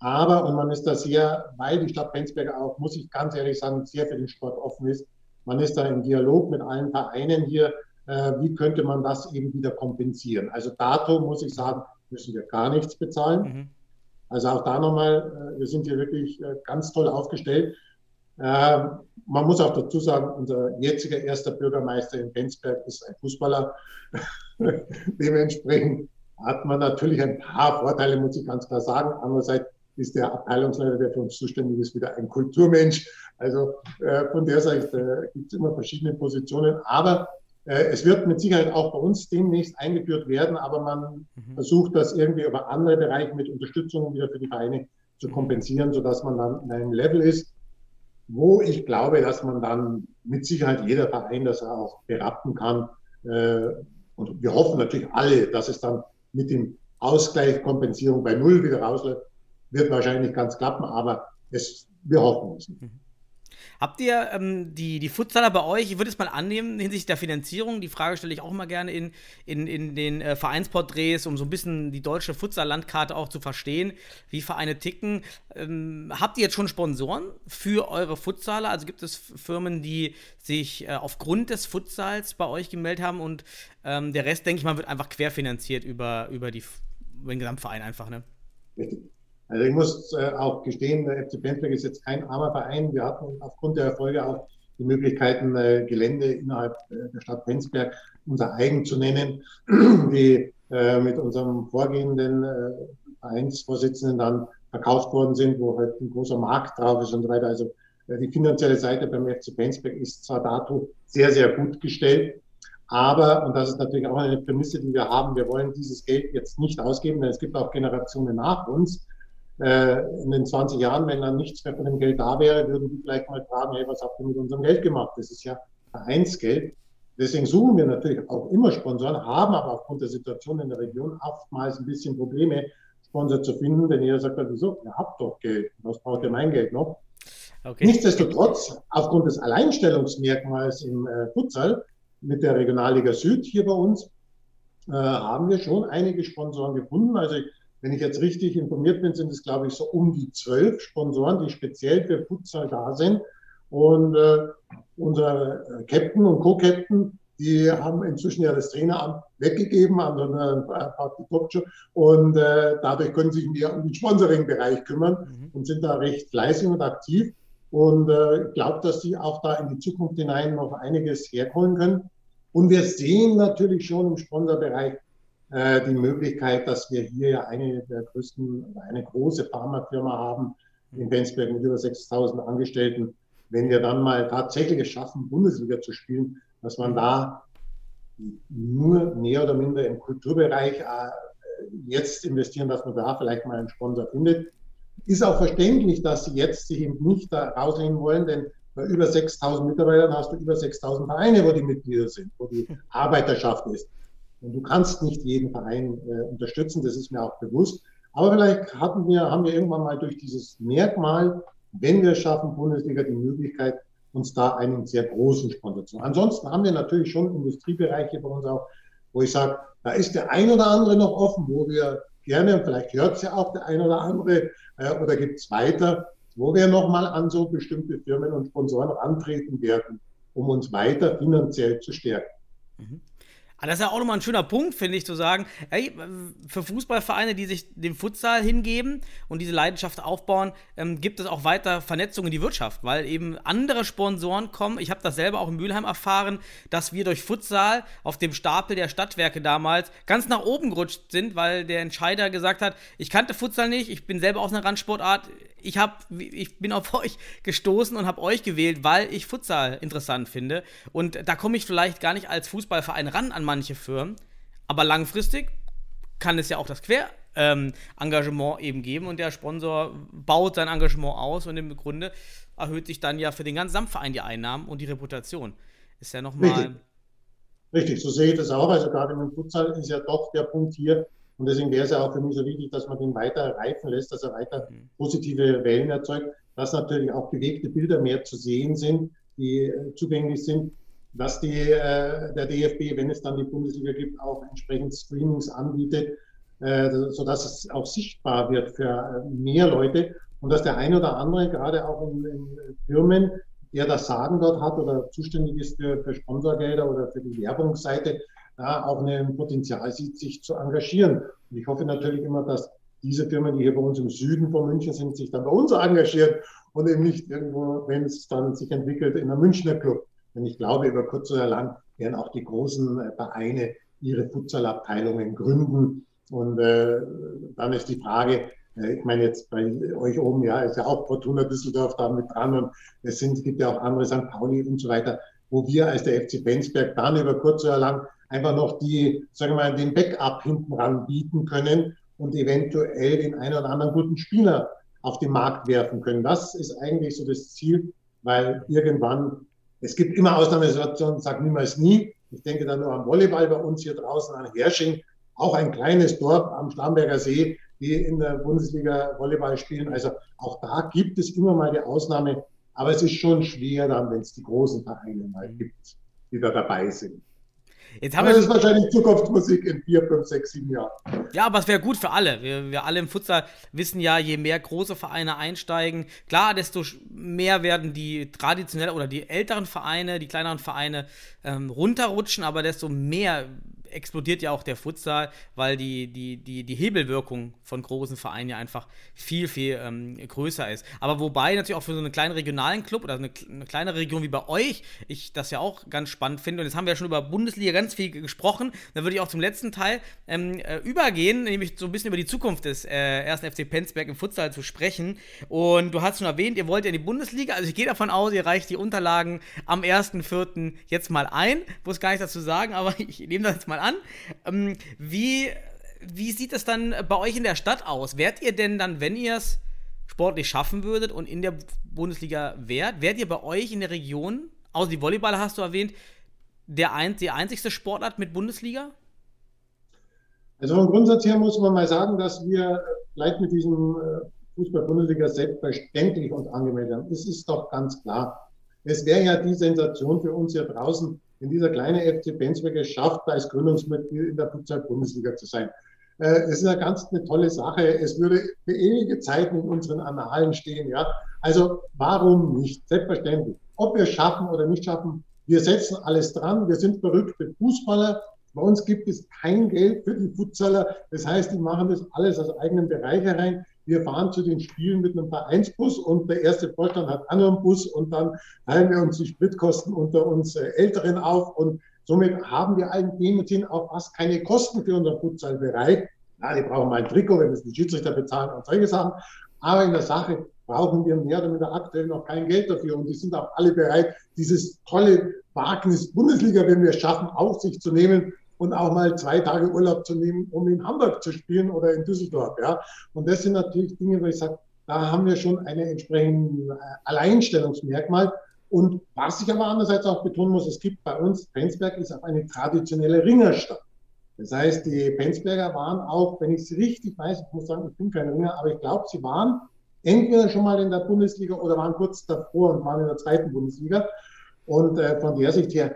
Aber, und man ist da sehr, weil die Stadt Penzberg auch, muss ich ganz ehrlich sagen, sehr für den Sport offen ist, man ist da im Dialog mit allen Vereinen hier, äh, wie könnte man das eben wieder kompensieren. Also dato muss ich sagen, müssen wir gar nichts bezahlen. Mhm. Also auch da nochmal, äh, wir sind hier wirklich äh, ganz toll aufgestellt. Ähm, man muss auch dazu sagen, unser jetziger erster Bürgermeister in Penzberg ist ein Fußballer. Dementsprechend hat man natürlich ein paar Vorteile, muss ich ganz klar sagen. Andererseits ist der Abteilungsleiter, der für uns zuständig ist, wieder ein Kulturmensch. Also äh, von der Seite äh, gibt es immer verschiedene Positionen. Aber äh, es wird mit Sicherheit auch bei uns demnächst eingeführt werden, aber man mhm. versucht das irgendwie über andere Bereiche mit Unterstützung wieder für die Vereine zu kompensieren, sodass man dann in einem Level ist, wo ich glaube, dass man dann mit Sicherheit jeder Verein das auch berappen kann. Äh, und wir hoffen natürlich alle, dass es dann mit dem Ausgleich, Kompensierung bei Null wieder rausläuft. Wird wahrscheinlich ganz klappen, aber es, wir hoffen es. Habt ihr ähm, die, die Futsaler bei euch, ich würde es mal annehmen, hinsichtlich der Finanzierung, die Frage stelle ich auch immer gerne in, in, in den äh, Vereinsporträts, um so ein bisschen die deutsche Futsal-Landkarte auch zu verstehen, wie Vereine ticken. Ähm, habt ihr jetzt schon Sponsoren für eure Futsaler? Also gibt es Firmen, die sich äh, aufgrund des Futsals bei euch gemeldet haben und ähm, der Rest, denke ich mal, wird einfach querfinanziert über, über, die, über den Gesamtverein einfach, ne? Richtig. Also ich muss äh, auch gestehen, der FC Penzberg ist jetzt kein armer Verein. Wir hatten aufgrund der Erfolge auch die Möglichkeiten, äh, Gelände innerhalb äh, der Stadt Penzberg unser eigen zu nennen, die mit unserem vorgehenden Vereinsvorsitzenden dann verkauft worden sind, wo halt ein großer Markt drauf ist und so weiter. Also die finanzielle Seite beim FC Penzberg ist zwar dato sehr, sehr gut gestellt, aber, und das ist natürlich auch eine Prämisse, die wir haben, wir wollen dieses Geld jetzt nicht ausgeben, denn es gibt auch Generationen nach uns, in den 20 Jahren, wenn dann nichts mehr von dem Geld da wäre, würden die vielleicht mal fragen, hey, was habt ihr mit unserem Geld gemacht? Das ist ja Vereinsgeld. Deswegen suchen wir natürlich auch immer Sponsoren, haben aber aufgrund der Situation in der Region oftmals ein bisschen Probleme, Sponsor zu finden, denn jeder sagt dann, wieso, ihr habt doch Geld, was braucht ihr mein Geld noch? Okay. Nichtsdestotrotz, aufgrund des Alleinstellungsmerkmals im äh, Futsal mit der Regionalliga Süd hier bei uns, äh, haben wir schon einige Sponsoren gefunden. Also ich wenn ich jetzt richtig informiert bin, sind es, glaube ich, so um die zwölf Sponsoren, die speziell für Futsal da sind. Und äh, unser äh, Captain und Co-Captain, die haben inzwischen ja das Traineramt weggegeben an so eine Party und äh, dadurch können sich mehr um den Sponsoring-Bereich kümmern mhm. und sind da recht fleißig und aktiv. Und äh, ich glaube, dass sie auch da in die Zukunft hinein noch einiges herholen können. Und wir sehen natürlich schon im Sponsorbereich äh, die Möglichkeit, dass wir hier ja eine der größten, eine große Pharmafirma haben in Bensberg mit über 6000 Angestellten. Wenn wir dann mal tatsächlich es schaffen, Bundesliga zu spielen, dass man da nur mehr oder minder im Kulturbereich äh, jetzt investieren, dass man da vielleicht mal einen Sponsor findet. Ist auch verständlich, dass sie jetzt sich eben nicht da rausnehmen wollen, denn bei über 6000 Mitarbeitern hast du über 6000 Vereine, wo die Mitglieder sind, wo die Arbeiterschaft ist. Und du kannst nicht jeden Verein äh, unterstützen, das ist mir auch bewusst. Aber vielleicht hatten wir, haben wir irgendwann mal durch dieses Merkmal, wenn wir es schaffen, Bundesliga die Möglichkeit, uns da einen sehr großen Sponsor zu. Ansonsten haben wir natürlich schon Industriebereiche bei uns auch, wo ich sage, da ist der ein oder andere noch offen, wo wir gerne, vielleicht hört es ja auch der ein oder andere, äh, oder gibt es weiter, wo wir nochmal an so bestimmte Firmen und Sponsoren antreten werden, um uns weiter finanziell zu stärken. Mhm. Aber das ist ja auch nochmal ein schöner Punkt, finde ich, zu sagen, ey, für Fußballvereine, die sich dem Futsal hingeben und diese Leidenschaft aufbauen, ähm, gibt es auch weiter Vernetzung in die Wirtschaft, weil eben andere Sponsoren kommen. Ich habe das selber auch in Mülheim erfahren, dass wir durch Futsal auf dem Stapel der Stadtwerke damals ganz nach oben gerutscht sind, weil der Entscheider gesagt hat, ich kannte Futsal nicht, ich bin selber aus einer Randsportart, ich, hab, ich bin auf euch gestoßen und habe euch gewählt, weil ich Futsal interessant finde. Und da komme ich vielleicht gar nicht als Fußballverein ran an manche Firmen. Aber langfristig kann es ja auch das Quer-Engagement ähm, eben geben und der Sponsor baut sein Engagement aus und im Grunde erhöht sich dann ja für den ganzen Samtverein die Einnahmen und die Reputation. Ist ja nochmal. Richtig. Richtig, so sehe ich das auch. Also gerade im Futsal ist ja doch der Punkt hier, und deswegen wäre es ja auch für mich so wichtig, dass man den weiter reifen lässt, dass er weiter mhm. positive Wellen erzeugt, dass natürlich auch bewegte Bilder mehr zu sehen sind, die äh, zugänglich sind, dass die, äh, der DFB, wenn es dann die Bundesliga gibt, auch entsprechend Screenings anbietet, äh, sodass es auch sichtbar wird für äh, mehr Leute und dass der ein oder andere, gerade auch in, in Firmen, der das Sagen dort hat oder zuständig ist für, für Sponsorgelder oder für die Werbungsseite, da auch ein Potenzial sieht, sich zu engagieren. Und ich hoffe natürlich immer, dass diese Firmen, die hier bei uns im Süden von München sind, sich dann bei uns engagieren und eben nicht irgendwo, wenn es dann sich entwickelt, in einem Münchner Club. Denn ich glaube, über kurz oder lang werden auch die großen äh, Vereine ihre Futsalabteilungen gründen. Und äh, dann ist die Frage, äh, ich meine jetzt bei euch oben, ja, ist ja auch Fortuna Düsseldorf da mit dran und es sind, gibt ja auch andere St. Pauli und so weiter, wo wir als der FC Bensberg dann über kurz oder lang einfach noch die, sagen wir mal, den Backup hinten ran bieten können und eventuell den einen oder anderen guten Spieler auf den Markt werfen können. Das ist eigentlich so das Ziel, weil irgendwann, es gibt immer Ausnahmesituationen, sag niemals nie. Ich denke dann nur am Volleyball bei uns hier draußen an Hersching, auch ein kleines Dorf am Starnberger See, die in der Bundesliga Volleyball spielen. Also auch da gibt es immer mal die Ausnahme, Aber es ist schon schwer dann, wenn es die großen Vereine mal gibt, die da dabei sind. Jetzt haben Aber wir das ist wahrscheinlich Zukunftsmusik in vier, fünf, sechs, sieben Jahren. Ja, aber es wäre gut für alle. Wir, wir alle im Futsal wissen ja, je mehr große Vereine einsteigen, klar, desto mehr werden die traditionell oder die älteren Vereine, die kleineren Vereine ähm, runterrutschen, aber desto mehr explodiert ja auch der Futsal, weil die, die, die, die Hebelwirkung von großen Vereinen ja einfach viel, viel ähm, größer ist. Aber wobei natürlich auch für so einen kleinen regionalen Club oder eine, eine kleine Region wie bei euch, ich das ja auch ganz spannend finde. Und jetzt haben wir ja schon über Bundesliga ganz viel gesprochen. Dann würde ich auch zum letzten Teil ähm, äh, übergehen, nämlich so ein bisschen über die Zukunft des äh, ersten FC Penzberg im Futsal zu sprechen. Und du hast schon erwähnt, ihr wollt ja in die Bundesliga. Also ich gehe davon aus, ihr reicht die Unterlagen am 1.4. jetzt mal ein. Muss gar nichts dazu sagen, aber ich nehme das jetzt mal an. Ähm, wie, wie sieht es dann bei euch in der Stadt aus? Wärt ihr denn dann, wenn ihr es sportlich schaffen würdet und in der Bundesliga wärt, wärt ihr bei euch in der Region, außer die Volleyballer hast du erwähnt, der ein, die einzigste Sportart mit Bundesliga? Also vom Grundsatz her muss man mal sagen, dass wir vielleicht mit diesem äh, Fußball-Bundesliga selbstverständlich uns angemeldet haben. Es ist doch ganz klar. Es wäre ja die Sensation für uns hier draußen, wenn dieser kleine FC Penzberg es schafft, als Gründungsmitglied in der Futsal-Bundesliga zu sein. Äh, Es ist eine ganz eine tolle Sache. Es würde für ewige Zeiten in unseren Annalen stehen. Ja, also warum nicht? Selbstverständlich. Ob wir es schaffen oder nicht schaffen, wir setzen alles dran. Wir sind verrückte Fußballer. Bei uns gibt es kein Geld für die Futsaler. Das heißt, die machen das alles aus eigenen Bereich herein. Wir fahren zu den Spielen mit einem Vereinsbus und der erste Vorstand hat einen anderen Bus und dann teilen wir uns die Spritkosten unter uns äh, Älteren auf und somit haben wir allen dem auch fast keine Kosten für unseren Futsalbereich. Ja, die brauchen mal ein Trikot, wenn es die Schiedsrichter bezahlen und solche Sachen. Aber in der Sache brauchen wir mehr oder minder aktuell noch kein Geld dafür. Und die sind auch alle bereit, dieses tolle Wagnis Bundesliga, wenn wir es schaffen, auf sich zu nehmen und auch mal zwei Tage Urlaub zu nehmen, um in Hamburg zu spielen oder in Düsseldorf. Ja. Und das sind natürlich Dinge, wo ich sage, da haben wir schon eine entsprechende Alleinstellungsmerkmal. Und was ich aber andererseits auch betonen muss, es gibt bei uns, Penzberg ist auch eine traditionelle Ringerstadt. Das heißt, die Penzberger waren auch, wenn ich es richtig weiß, ich muss sagen, ich bin kein Ringer, aber ich glaube, sie waren entweder schon mal in der Bundesliga oder waren kurz davor und waren in der zweiten Bundesliga. Und äh, von der Sicht her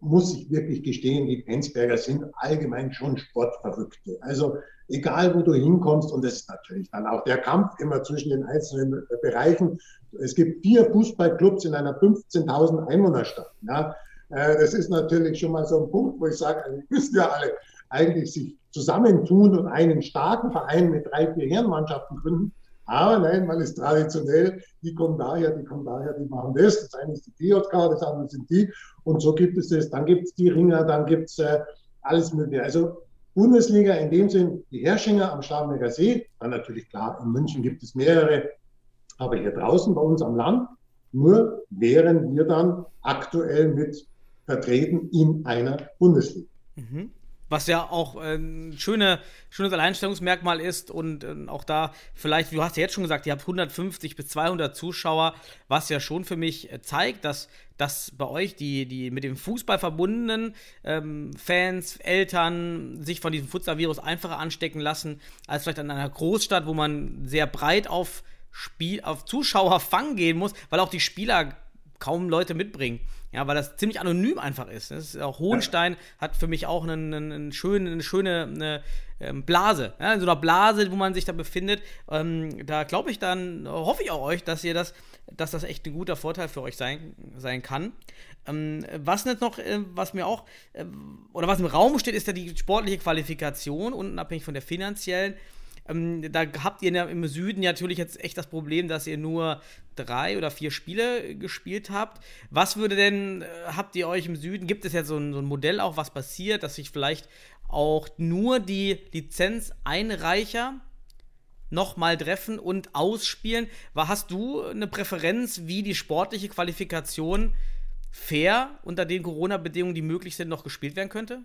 muss ich wirklich gestehen, die Penzberger sind allgemein schon Sportverrückte. Also egal, wo du hinkommst, und das ist natürlich dann auch der Kampf immer zwischen den einzelnen Bereichen. Es gibt vier Fußballclubs in einer 15.000 Einwohnerstadt. Ja. Äh, das ist natürlich schon mal so ein Punkt, wo ich sage, also, die müssen ja alle eigentlich sich zusammentun und einen starken Verein mit drei, vier Herrenmannschaften gründen. Aber nein, man ist traditionell, die kommen daher, die kommen daher, die machen das. Das eine ist die DJK, das andere sind die. Und so gibt es das. Dann gibt es die Ringer, dann gibt es äh, alles Mögliche. Also Bundesliga in dem Sinn, die Herrschinger am Starnberger See. Dann natürlich klar, in München gibt es mehrere. Aber hier draußen bei uns am Land, nur wären wir dann aktuell mit vertreten in einer Bundesliga. Mhm. Was ja auch äh, ein schöne, schönes Alleinstellungsmerkmal ist und äh, auch da vielleicht, du hast ja jetzt schon gesagt, ihr habt 150 bis 200 Zuschauer, was ja schon für mich äh, zeigt, dass, dass bei euch die, die mit dem Fußball verbundenen ähm, Fans, Eltern sich von diesem Futsal-Virus einfacher anstecken lassen, als vielleicht in einer Großstadt, wo man sehr breit auf, Spiel, auf Zuschauerfang gehen muss, weil auch die Spieler kaum Leute mitbringen. Ja, weil das ziemlich anonym einfach ist. Das ist auch Hohenstein hat für mich auch einen, einen, schönen, eine schöne eine, ähm, Blase. Ja, in so einer Blase, wo man sich da befindet. Ähm, da glaube ich dann, hoffe ich auch euch, dass ihr das, dass das echt ein guter Vorteil für euch sein, sein kann. Ähm, was jetzt noch, äh, was mir auch, äh, oder was im Raum steht, ist ja die sportliche Qualifikation, unabhängig von der finanziellen. Ähm, da habt ihr im Süden natürlich jetzt echt das Problem, dass ihr nur drei oder vier Spiele gespielt habt. Was würde denn, äh, habt ihr euch im Süden, gibt es jetzt so ein, so ein Modell auch, was passiert, dass sich vielleicht auch nur die Lizenzeinreicher nochmal treffen und ausspielen? Hast du eine Präferenz, wie die sportliche Qualifikation fair unter den Corona-Bedingungen, die möglich sind, noch gespielt werden könnte?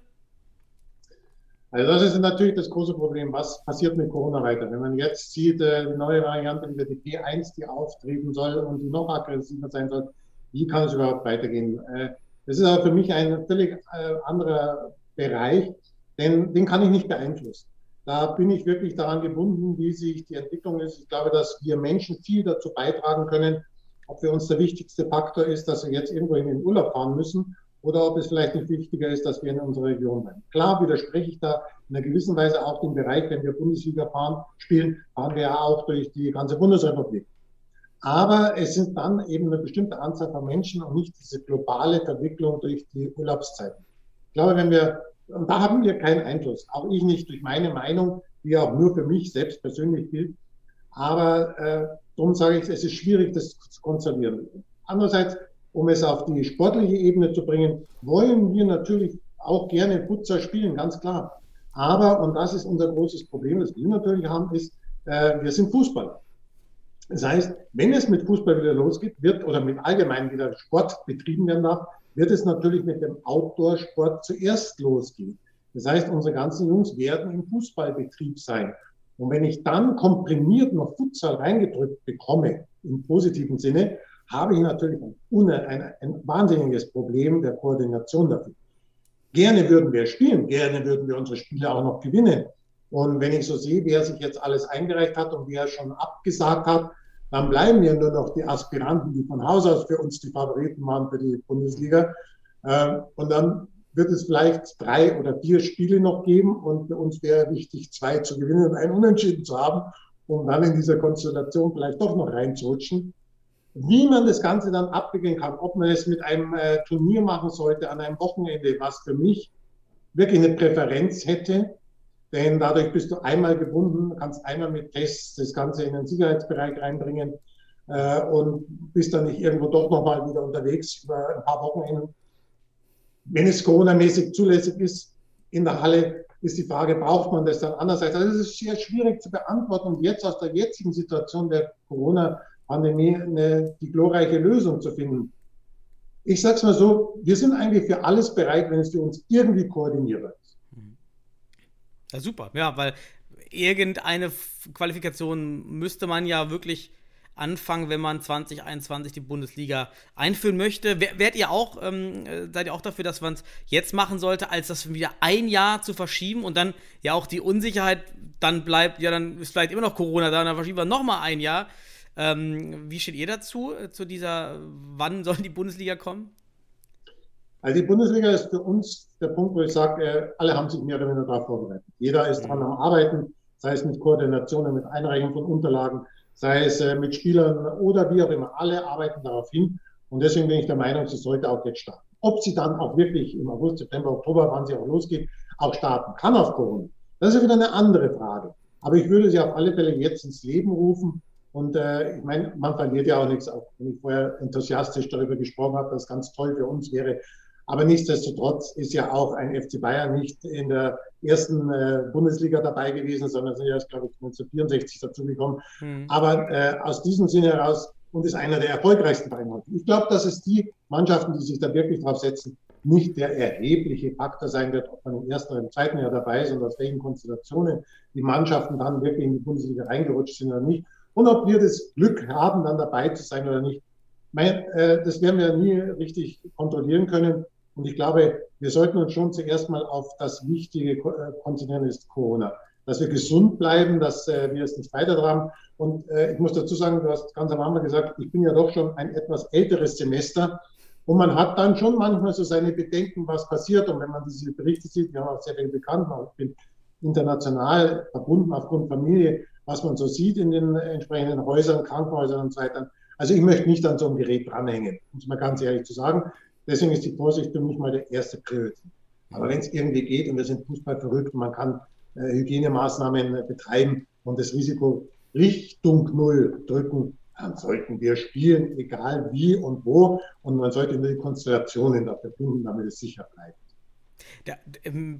Also das ist natürlich das große Problem. Was passiert mit Corona weiter? Wenn man jetzt sieht, äh, die neue Variante mit der P1, die auftreten soll und die noch aggressiver sein soll, wie kann es überhaupt weitergehen? Äh, das ist aber für mich ein völlig äh, anderer Bereich, denn den kann ich nicht beeinflussen. Da bin ich wirklich daran gebunden, wie sich die Entwicklung ist. Ich glaube, dass wir Menschen viel dazu beitragen können, ob für uns der wichtigste Faktor ist, dass wir jetzt irgendwo in den Urlaub fahren müssen oder ob es vielleicht nicht wichtiger ist, dass wir in unserer Region bleiben. Klar widerspreche ich da in einer gewissen Weise auch dem Bereich, wenn wir Bundesliga fahren, spielen, fahren wir ja auch durch die ganze Bundesrepublik. Aber es sind dann eben eine bestimmte Anzahl von Menschen und nicht diese globale Verwicklung durch die Urlaubszeiten. Ich glaube, wenn wir, und da haben wir keinen Einfluss, auch ich nicht durch meine Meinung, die auch nur für mich selbst persönlich gilt. Aber äh, darum sage ich, es ist schwierig, das zu konservieren. Andererseits, um es auf die sportliche Ebene zu bringen, wollen wir natürlich auch gerne Futsal spielen, ganz klar. Aber, und das ist unser großes Problem, das wir natürlich haben, ist, äh, wir sind Fußballer. Das heißt, wenn es mit Fußball wieder losgeht, wird oder mit allgemein wieder Sport betrieben werden darf, wird es natürlich mit dem Outdoor-Sport zuerst losgehen. Das heißt, unsere ganzen Jungs werden im Fußballbetrieb sein. Und wenn ich dann komprimiert noch Futsal reingedrückt bekomme, im positiven Sinne, habe ich natürlich ein, ein, ein wahnsinniges Problem der Koordination dafür. Gerne würden wir spielen, gerne würden wir unsere Spiele auch noch gewinnen. Und wenn ich so sehe, wer sich jetzt alles eingereicht hat und wer schon abgesagt hat, dann bleiben ja nur noch die Aspiranten, die von Haus aus für uns die Favoriten waren für die Bundesliga. Ähm, und dann wird es vielleicht drei oder vier Spiele noch geben und für uns wäre wichtig, zwei zu gewinnen und einen Unentschieden zu haben, um dann in dieser Konstellation vielleicht doch noch reinzurutschen. Wie man das Ganze dann abwickeln kann, ob man es mit einem äh, Turnier machen sollte an einem Wochenende, was für mich wirklich eine Präferenz hätte, denn dadurch bist du einmal gebunden, kannst einmal mit Tests das Ganze in den Sicherheitsbereich reinbringen äh, und bist dann nicht irgendwo doch nochmal wieder unterwegs über ein paar Wochenenden. Wenn es Corona-mäßig zulässig ist in der Halle, ist die Frage, braucht man das dann andererseits? Also das ist sehr schwierig zu beantworten und jetzt aus der jetzigen Situation der Corona-Pandemie eine, die glorreiche Lösung zu finden. Ich sage es mal so, wir sind eigentlich für alles bereit, wenn es für uns irgendwie koordinierbar ist. Ja, super. Ja, weil irgendeine Qualifikation müsste man ja wirklich anfangen, wenn man 2021 die Bundesliga einführen möchte. Wärt ihr auch, ähm, äh, seid ihr auch dafür, dass man es jetzt machen sollte, als das wieder ein Jahr zu verschieben und dann ja auch die Unsicherheit dann bleibt, ja, dann ist vielleicht immer noch Corona da, dann verschieben wir nochmal ein Jahr. Ähm, wie steht ihr dazu, äh, zu dieser, wann soll die Bundesliga kommen? Also die Bundesliga ist für uns der Punkt, wo ich sage, äh, alle haben sich mehr oder weniger darauf vorbereitet. Jeder ist dran am Arbeiten, sei es mit Koordinationen, mit Einreichung von Unterlagen, sei es äh, mit Spielern oder wie auch immer. Alle arbeiten darauf hin. Und deswegen bin ich der Meinung, sie sollte auch jetzt starten. Ob sie dann auch wirklich im August, September, Oktober, wann sie auch losgeht, auch starten kann auf Corona. Das ist wieder eine andere Frage. Aber ich würde sie auf alle Fälle jetzt ins Leben rufen. Und äh, ich meine, man verliert ja auch nichts, auch wenn ich vorher enthusiastisch darüber gesprochen habe, dass es ganz toll für uns wäre, aber nichtsdestotrotz ist ja auch ein FC Bayern nicht in der ersten äh, Bundesliga dabei gewesen, sondern sind erst, glaube ich, 1964 dazugekommen. Mhm. Aber äh, aus diesem Sinne heraus und ist einer der erfolgreichsten Vereine. Ich glaube, dass es die Mannschaften, die sich da wirklich drauf setzen, nicht der erhebliche Faktor sein wird, ob man im ersten oder im zweiten Jahr dabei ist und aus welchen Konstellationen die Mannschaften dann wirklich in die Bundesliga reingerutscht sind oder nicht. Und ob wir das Glück haben, dann dabei zu sein oder nicht. Mein, äh, das werden wir nie richtig kontrollieren können. Und ich glaube, wir sollten uns schon zuerst mal auf das Wichtige äh, konzentrieren, ist Corona. Dass wir gesund bleiben, dass äh, wir es nicht weiter haben. Und äh, ich muss dazu sagen, du hast ganz am Anfang gesagt, ich bin ja doch schon ein etwas älteres Semester. Und man hat dann schon manchmal so seine Bedenken, was passiert. Und wenn man diese Berichte sieht, wir haben auch sehr viele Bekannten, auch bin international verbunden aufgrund Familie, was man so sieht in den entsprechenden Häusern, Krankenhäusern und so weiter. Also ich möchte nicht an so einem Gerät dranhängen, muss man ganz ehrlich zu sagen. Deswegen ist die Vorsicht für mich mal der erste Priorität. Aber wenn es irgendwie geht und wir sind Fußball verrückt man kann äh, Hygienemaßnahmen äh, betreiben und das Risiko Richtung Null drücken, dann sollten wir spielen, egal wie und wo. Und man sollte nur die Konstellationen dafür finden, damit es sicher bleibt.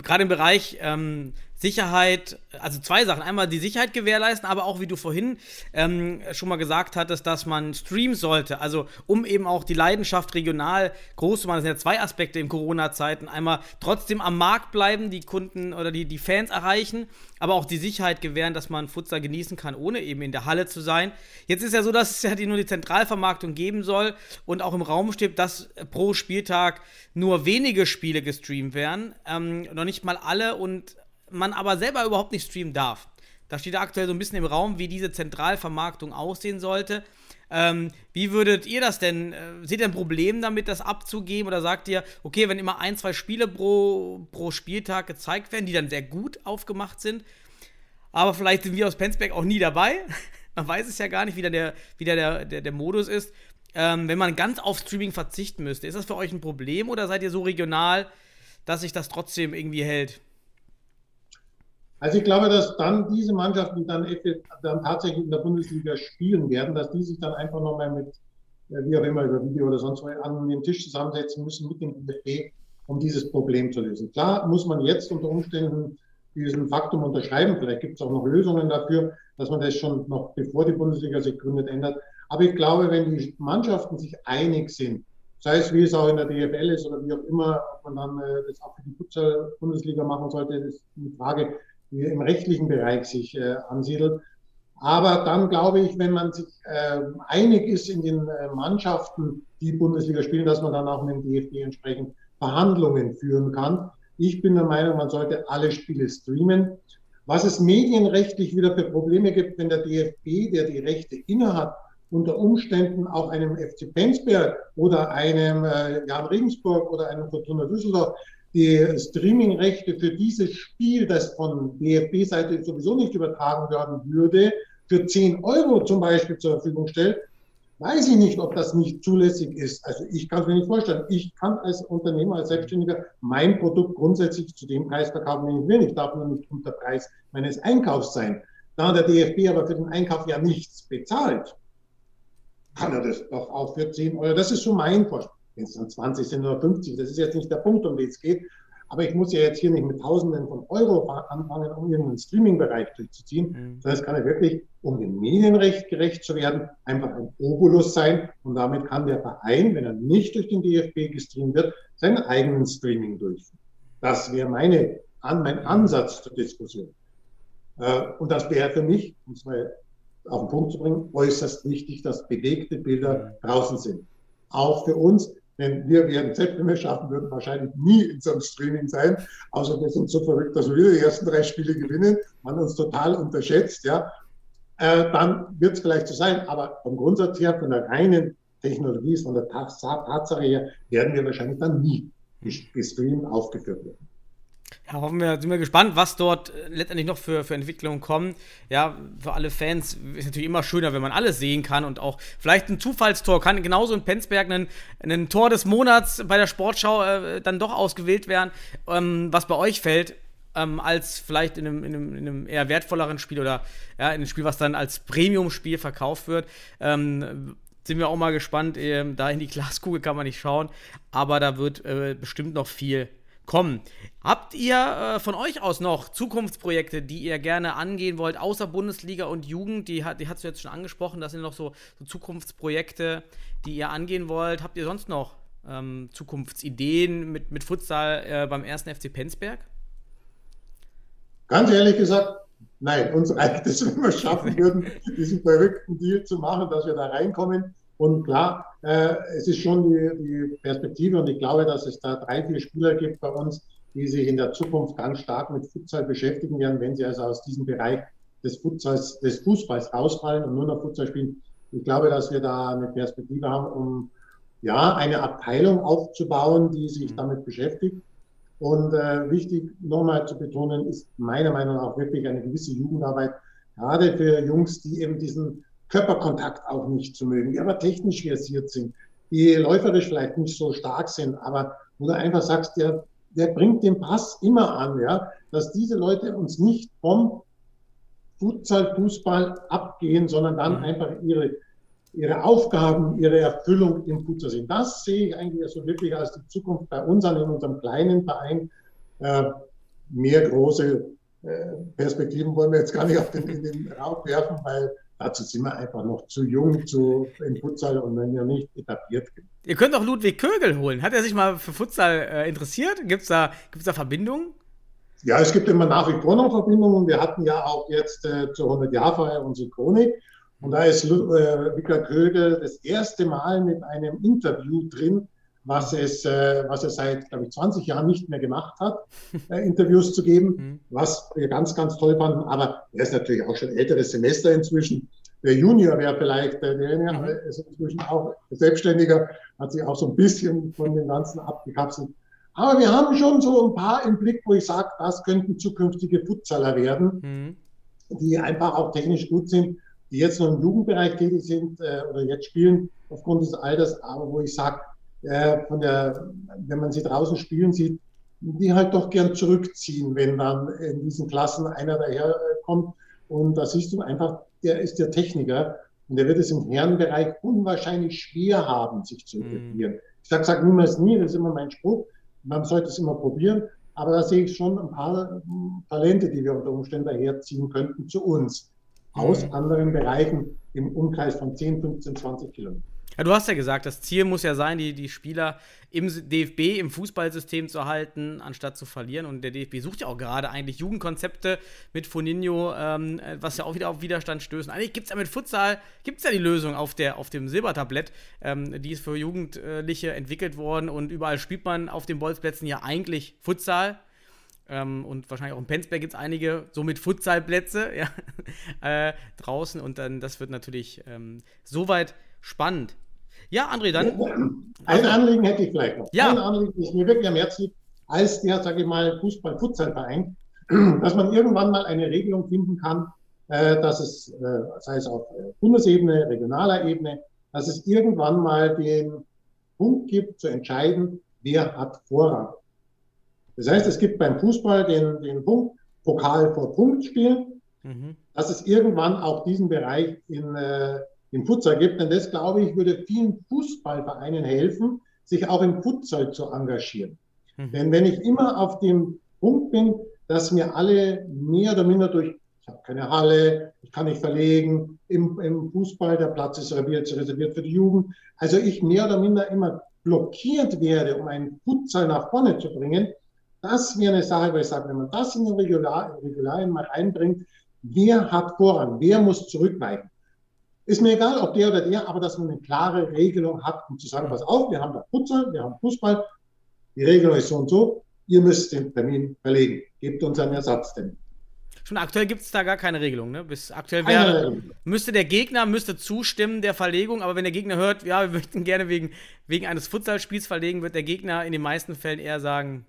Gerade im Bereich ähm, Sicherheit, also zwei Sachen. Einmal die Sicherheit gewährleisten, aber auch, wie du vorhin ähm, schon mal gesagt hattest, dass man streamen sollte. Also, um eben auch die Leidenschaft regional groß zu machen. Das sind ja zwei Aspekte in Corona-Zeiten. Einmal trotzdem am Markt bleiben, die Kunden oder die, die Fans erreichen, aber auch die Sicherheit gewähren, dass man Futsal genießen kann, ohne eben in der Halle zu sein. Jetzt ist ja so, dass es ja nur die Zentralvermarktung geben soll und auch im Raum steht, dass pro Spieltag nur wenige Spiele gestreamt werden. Ähm, noch nicht mal alle und man aber selber überhaupt nicht streamen darf. Da steht aktuell so ein bisschen im Raum, wie diese Zentralvermarktung aussehen sollte. Ähm, wie würdet ihr das denn? Äh, seht ihr ein Problem damit, das abzugeben? Oder sagt ihr, okay, wenn immer ein, zwei Spiele pro, pro Spieltag gezeigt werden, die dann sehr gut aufgemacht sind, aber vielleicht sind wir aus Penzberg auch nie dabei. Man weiß es ja gar nicht, wie der, wie der, der, der Modus ist. Ähm, wenn man ganz auf Streaming verzichten müsste, ist das für euch ein Problem oder seid ihr so regional, dass sich das trotzdem irgendwie hält? Also ich glaube, dass dann diese Mannschaften, die dann, dann tatsächlich in der Bundesliga spielen werden, dass die sich dann einfach nochmal mit, äh, wie auch immer, über Video oder sonst was an den Tisch zusammensetzen müssen mit dem DFB, um dieses Problem zu lösen. Klar muss man jetzt unter Umständen diesen Faktum unterschreiben. Vielleicht gibt es auch noch Lösungen dafür, dass man das schon noch bevor die Bundesliga sich gründet ändert. Aber ich glaube, wenn die Mannschaften sich einig sind, sei es wie es auch in der DFL ist oder wie auch immer, ob man dann äh, das auch für die Futsal-Bundesliga machen sollte, ist eine Frage, im rechtlichen Bereich sich äh, ansiedelt. Aber dann glaube ich, wenn man sich äh, einig ist in den äh, Mannschaften, die Bundesliga spielen, dass man dann auch mit dem DFB entsprechend Verhandlungen führen kann. Ich bin der Meinung, man sollte alle Spiele streamen. Was es medienrechtlich wieder für Probleme gibt, wenn der DFB, der die Rechte innehat, unter Umständen auch einem FC Penzberg oder einem äh, Jan Regensburg oder einem Fortuna Düsseldorf die Streaming-Rechte für dieses Spiel, das von DFB-Seite sowieso nicht übertragen werden würde, für 10 Euro zum Beispiel zur Verfügung stellt, weiß ich nicht, ob das nicht zulässig ist. Also ich kann es mir nicht vorstellen. Ich kann als Unternehmer, als Selbstständiger mein Produkt grundsätzlich zu dem Preis verkaufen, den ich will. Ich darf nur nicht unter Preis meines Einkaufs sein. Da der DFB aber für den Einkauf ja nichts bezahlt, kann er das doch auch für 10 Euro. Das ist so mein Vorschlag. Es dann 20 sind oder 50, das ist jetzt nicht der Punkt, um den es geht. Aber ich muss ja jetzt hier nicht mit Tausenden von Euro anfangen, um irgendeinen Streaming-Bereich durchzuziehen. Mhm. Sondern es kann ja wirklich, um dem Medienrecht gerecht zu werden, einfach ein Obolus sein. Und damit kann der Verein, wenn er nicht durch den DFB gestreamt wird, seinen eigenen Streaming durchführen. Das wäre meine, an, mein Ansatz zur Diskussion. Äh, und das wäre für mich, um es mal auf den Punkt zu bringen, äußerst wichtig, dass bewegte Bilder mhm. draußen sind. Auch für uns, denn wir werden, selbst wenn wir schaffen würden, wahrscheinlich nie in so einem Streaming sein. Außer wir sind so verrückt, dass wir die ersten drei Spiele gewinnen, man uns total unterschätzt, ja. Äh, dann wird es vielleicht so sein. Aber vom Grundsatz her, von der reinen Technologie, von der Tatsache her, werden wir wahrscheinlich dann nie gestreamt aufgeführt werden. Ja, hoffen wir, sind wir gespannt, was dort äh, letztendlich noch für, für Entwicklungen kommen. Ja, für alle Fans ist natürlich immer schöner, wenn man alles sehen kann und auch vielleicht ein Zufallstor kann genauso in Penzberg ein, ein Tor des Monats bei der Sportschau äh, dann doch ausgewählt werden, ähm, was bei euch fällt. Ähm, als vielleicht in einem, in, einem, in einem, eher wertvolleren Spiel oder ja, in einem Spiel, was dann als Premium-Spiel verkauft wird. Ähm, sind wir auch mal gespannt. Ähm, da in die Glaskugel kann man nicht schauen, aber da wird äh, bestimmt noch viel kommen. Habt ihr äh, von euch aus noch Zukunftsprojekte, die ihr gerne angehen wollt, außer Bundesliga und Jugend? Die, die hast du jetzt schon angesprochen. Das sind noch so, so Zukunftsprojekte, die ihr angehen wollt. Habt ihr sonst noch ähm, Zukunftsideen mit, mit Futsal äh, beim ersten FC Penzberg? Ganz ehrlich gesagt, nein. Uns reicht es, wenn wir es schaffen würden, diesen verrückten Deal zu machen, dass wir da reinkommen. Und klar, äh, es ist schon die, die, Perspektive und ich glaube, dass es da drei, vier Spieler gibt bei uns, die sich in der Zukunft ganz stark mit Futsal beschäftigen werden, wenn sie also aus diesem Bereich des, Futsals, des Fußballs rausfallen und nur noch Futsal spielen. Ich glaube, dass wir da eine Perspektive haben, um ja eine Abteilung aufzubauen, die sich mhm. damit beschäftigt. Und äh, wichtig nochmal zu betonen ist meiner Meinung nach wirklich eine gewisse Jugendarbeit, gerade für Jungs, die eben diesen Körperkontakt auch nicht zu mögen, die aber technisch versiert sind, die läuferisch vielleicht nicht so stark sind, aber wo du einfach sagst, der, der bringt den Pass immer an, ja, dass diese Leute uns nicht vom Futsal, Fußball abgehen, sondern dann mhm. einfach ihre, ihre Aufgaben, ihre Erfüllung im Futsal sehen. Das sehe ich eigentlich also wirklich als die Zukunft bei uns an, in unserem kleinen Verein. Äh, mehr große äh, Perspektiven wollen wir jetzt gar nicht auf den, in den Raum werfen, weil Dazu sind wir einfach noch zu jung zu, im Futsal und wenn wir nicht etabliert. Ihr könnt auch Ludwig Kögel holen. Hat er sich mal für Futsal äh, interessiert? Gibt es da, gibt's da Verbindungen? Ja, es gibt immer nach wie vor noch Verbindungen. Wir hatten ja auch jetzt äh, zur 100-Jahr-Feier unsere Chronik. Und da ist äh, Kögel das erste Mal mit einem Interview drin, was es, äh, was er seit, glaube ich, 20 Jahren nicht mehr gemacht hat, äh, Interviews zu geben, mhm. was wir ganz, ganz toll fanden. Aber er ist natürlich auch schon älteres Semester inzwischen. der Junior wäre vielleicht, der, der mhm. ist inzwischen auch Selbstständiger, hat sich auch so ein bisschen von dem Ganzen abgekapselt. Aber wir haben schon so ein paar im Blick, wo ich sage, das könnten zukünftige Futsaler werden, mhm. die einfach auch technisch gut sind, die jetzt noch im Jugendbereich tätig sind äh, oder jetzt spielen aufgrund des Alters, aber wo ich sage, äh, von der, wenn man sie draußen spielen sieht, die halt doch gern zurückziehen, wenn dann in diesen Klassen einer daherkommt. Und da siehst du einfach, der ist der Techniker und der wird es im Herrenbereich unwahrscheinlich schwer haben, sich zu etablieren. Mhm. Ich sage sag niemals nie, das ist immer mein Spruch. Man sollte es immer probieren. Aber da sehe ich schon ein paar Talente, die wir unter Umständen daherziehen könnten zu uns. Aus mhm. anderen Bereichen im Umkreis von 10, 15, 20 Kilometern. Ja, du hast ja gesagt, das Ziel muss ja sein, die, die Spieler im DFB, im Fußballsystem zu halten, anstatt zu verlieren. Und der DFB sucht ja auch gerade eigentlich Jugendkonzepte mit Foninho, ähm, was ja auch wieder auf Widerstand stößt. Eigentlich gibt es ja mit Futsal, gibt es ja die Lösung auf, der, auf dem Silbertablett. Ähm, die ist für Jugendliche entwickelt worden und überall spielt man auf den Bolzplätzen ja eigentlich Futsal. Ähm, und wahrscheinlich auch in Penzberg gibt es einige so mit Futsalplätze ja, äh, draußen. Und dann, das wird natürlich ähm, soweit spannend. Ja, André, dann. Ein Anliegen hätte ich vielleicht noch. Ja. Ein Anliegen ist mir wirklich am Herzen liegt, als der, sage ich mal, Fußball-Futsalverein, dass man irgendwann mal eine Regelung finden kann, äh, dass es, äh, sei es auf Bundesebene, regionaler Ebene, dass es irgendwann mal den Punkt gibt, zu entscheiden, wer hat Vorrang. Das heißt, es gibt beim Fußball den, den Punkt, Pokal vor Punkt spielen, mhm. dass es irgendwann auch diesen Bereich in, äh, im Futsal gibt. Denn das, glaube ich, würde vielen Fußballvereinen helfen, sich auch im Futsal zu engagieren. Mhm. Denn wenn ich immer auf dem Punkt bin, dass mir alle mehr oder minder durch, ich habe keine Halle, ich kann nicht verlegen, im, im Fußball, der Platz ist reserviert, reserviert für die Jugend. Also ich mehr oder minder immer blockiert werde, um einen Futsal nach vorne zu bringen. Das wäre eine Sache, weil ich sage, wenn man das in den Regularien mal reinbringt, wer hat Vorrang, wer muss zurückweichen? Ist mir egal, ob der oder der, aber dass man eine klare Regelung hat, um zu sagen, pass auf, wir haben da Futsal, wir haben Fußball, die Regelung ist so und so, ihr müsst den Termin verlegen. Gebt uns einen Ersatztermin. Schon aktuell gibt es da gar keine Regelung, ne? Bis aktuell wäre, müsste der Gegner müsste zustimmen der Verlegung, aber wenn der Gegner hört, ja, wir möchten gerne wegen, wegen eines Futsalspiels verlegen, wird der Gegner in den meisten Fällen eher sagen,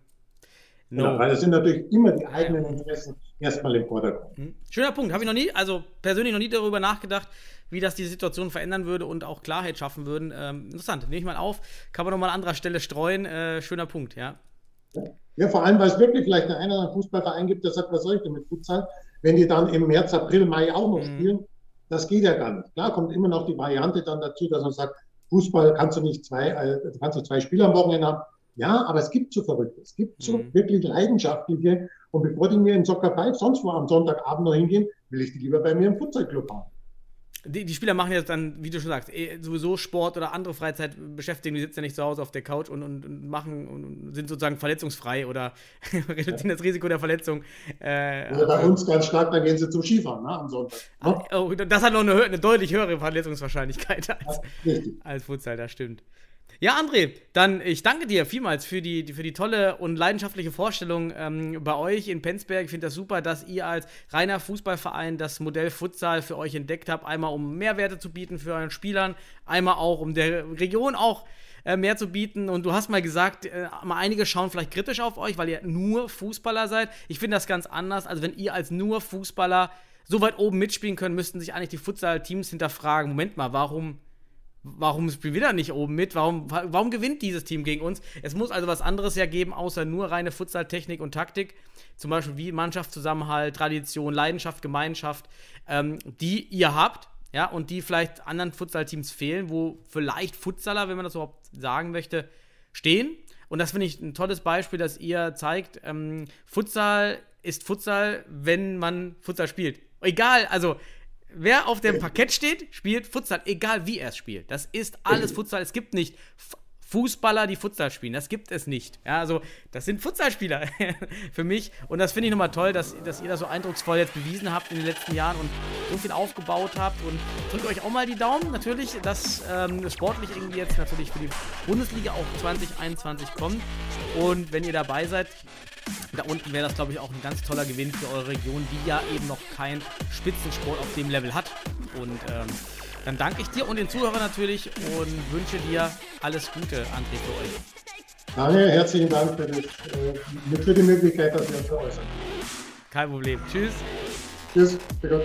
no. Genau, weil es sind natürlich immer die eigenen Interessen erstmal im Vordergrund. Hm. Schöner Punkt, habe ich noch nie, also persönlich noch nie darüber nachgedacht, wie das die Situation verändern würde und auch Klarheit schaffen würden. Ähm, interessant, nehme ich mal auf. Kann man nochmal an anderer Stelle streuen. Äh, schöner Punkt, ja. Ja, vor allem, weil es wirklich vielleicht einen anderen Fußballverein gibt, der sagt, was soll ich denn mit Futsal, wenn die dann im März, April, Mai auch noch mhm. spielen. Das geht ja gar nicht. Klar kommt immer noch die Variante dann dazu, dass man sagt, Fußball kannst du nicht zwei, äh, kannst du zwei Spieler am Wochenende haben. Ja, aber es gibt so Verrückte, es gibt so mhm. wirklich Leidenschaftliche. Und bevor die mir in Soccer Five sonst wo am Sonntagabend noch hingehen, will ich die lieber bei mir im Futsalclub haben die, die, Spieler machen jetzt dann, wie du schon sagst, eh, sowieso Sport oder andere Freizeit beschäftigen, die sitzen ja nicht zu Hause auf der Couch und, und, und machen und sind sozusagen verletzungsfrei oder reduzieren ja. das Risiko der Verletzung. Äh, oder bei uns ganz stark, dann gehen sie zum Skifahren ne, am Sonntag. Ne? Oh, das hat noch eine, eine, deutlich höhere Verletzungswahrscheinlichkeit als, ja, als Futsal, das stimmt. Ja, André, dann ich danke dir vielmals für die, für die tolle und leidenschaftliche Vorstellung ähm, bei euch in Penzberg. Ich finde das super, dass ihr als reiner Fußballverein das Modell Futsal für euch entdeckt habt. Einmal um Mehrwerte zu bieten für euren Spielern, einmal auch um der Region auch äh, mehr zu bieten. Und du hast mal gesagt, äh, mal einige schauen vielleicht kritisch auf euch, weil ihr nur Fußballer seid. Ich finde das ganz anders. Also wenn ihr als nur Fußballer so weit oben mitspielen könnt, müssten sich eigentlich die Futsal-Teams hinterfragen, Moment mal, warum warum spielen wir da nicht oben mit? Warum, warum gewinnt dieses Team gegen uns? Es muss also was anderes ja geben, außer nur reine Futsal-Technik und Taktik. Zum Beispiel wie Mannschaftszusammenhalt, Tradition, Leidenschaft, Gemeinschaft, ähm, die ihr habt, ja, und die vielleicht anderen Futsal-Teams fehlen, wo vielleicht Futsaler, wenn man das überhaupt sagen möchte, stehen. Und das finde ich ein tolles Beispiel, dass ihr zeigt, ähm, Futsal ist Futsal, wenn man Futsal spielt. Egal, also Wer auf dem Parkett steht, spielt Futsal, egal wie er es spielt. Das ist alles Futsal. Es gibt nicht Fußballer, die Futsal spielen. Das gibt es nicht. Ja, also, das sind Futsalspieler für mich. Und das finde ich nochmal toll, dass, dass ihr das so eindrucksvoll jetzt bewiesen habt in den letzten Jahren und so viel aufgebaut habt. Und drückt euch auch mal die Daumen, natürlich, dass ähm, sportlich irgendwie jetzt natürlich für die Bundesliga auch 2021 kommt. Und wenn ihr dabei seid, da unten wäre das, glaube ich, auch ein ganz toller Gewinn für eure Region, die ja eben noch kein Spitzensport auf dem Level hat. Und ähm, dann danke ich dir und den Zuhörern natürlich und wünsche dir alles Gute, André, für euch. Danke, herzlichen Dank für, das, äh, für die Möglichkeit, dass wir uns äußern. Kein Problem. Tschüss. Tschüss. Für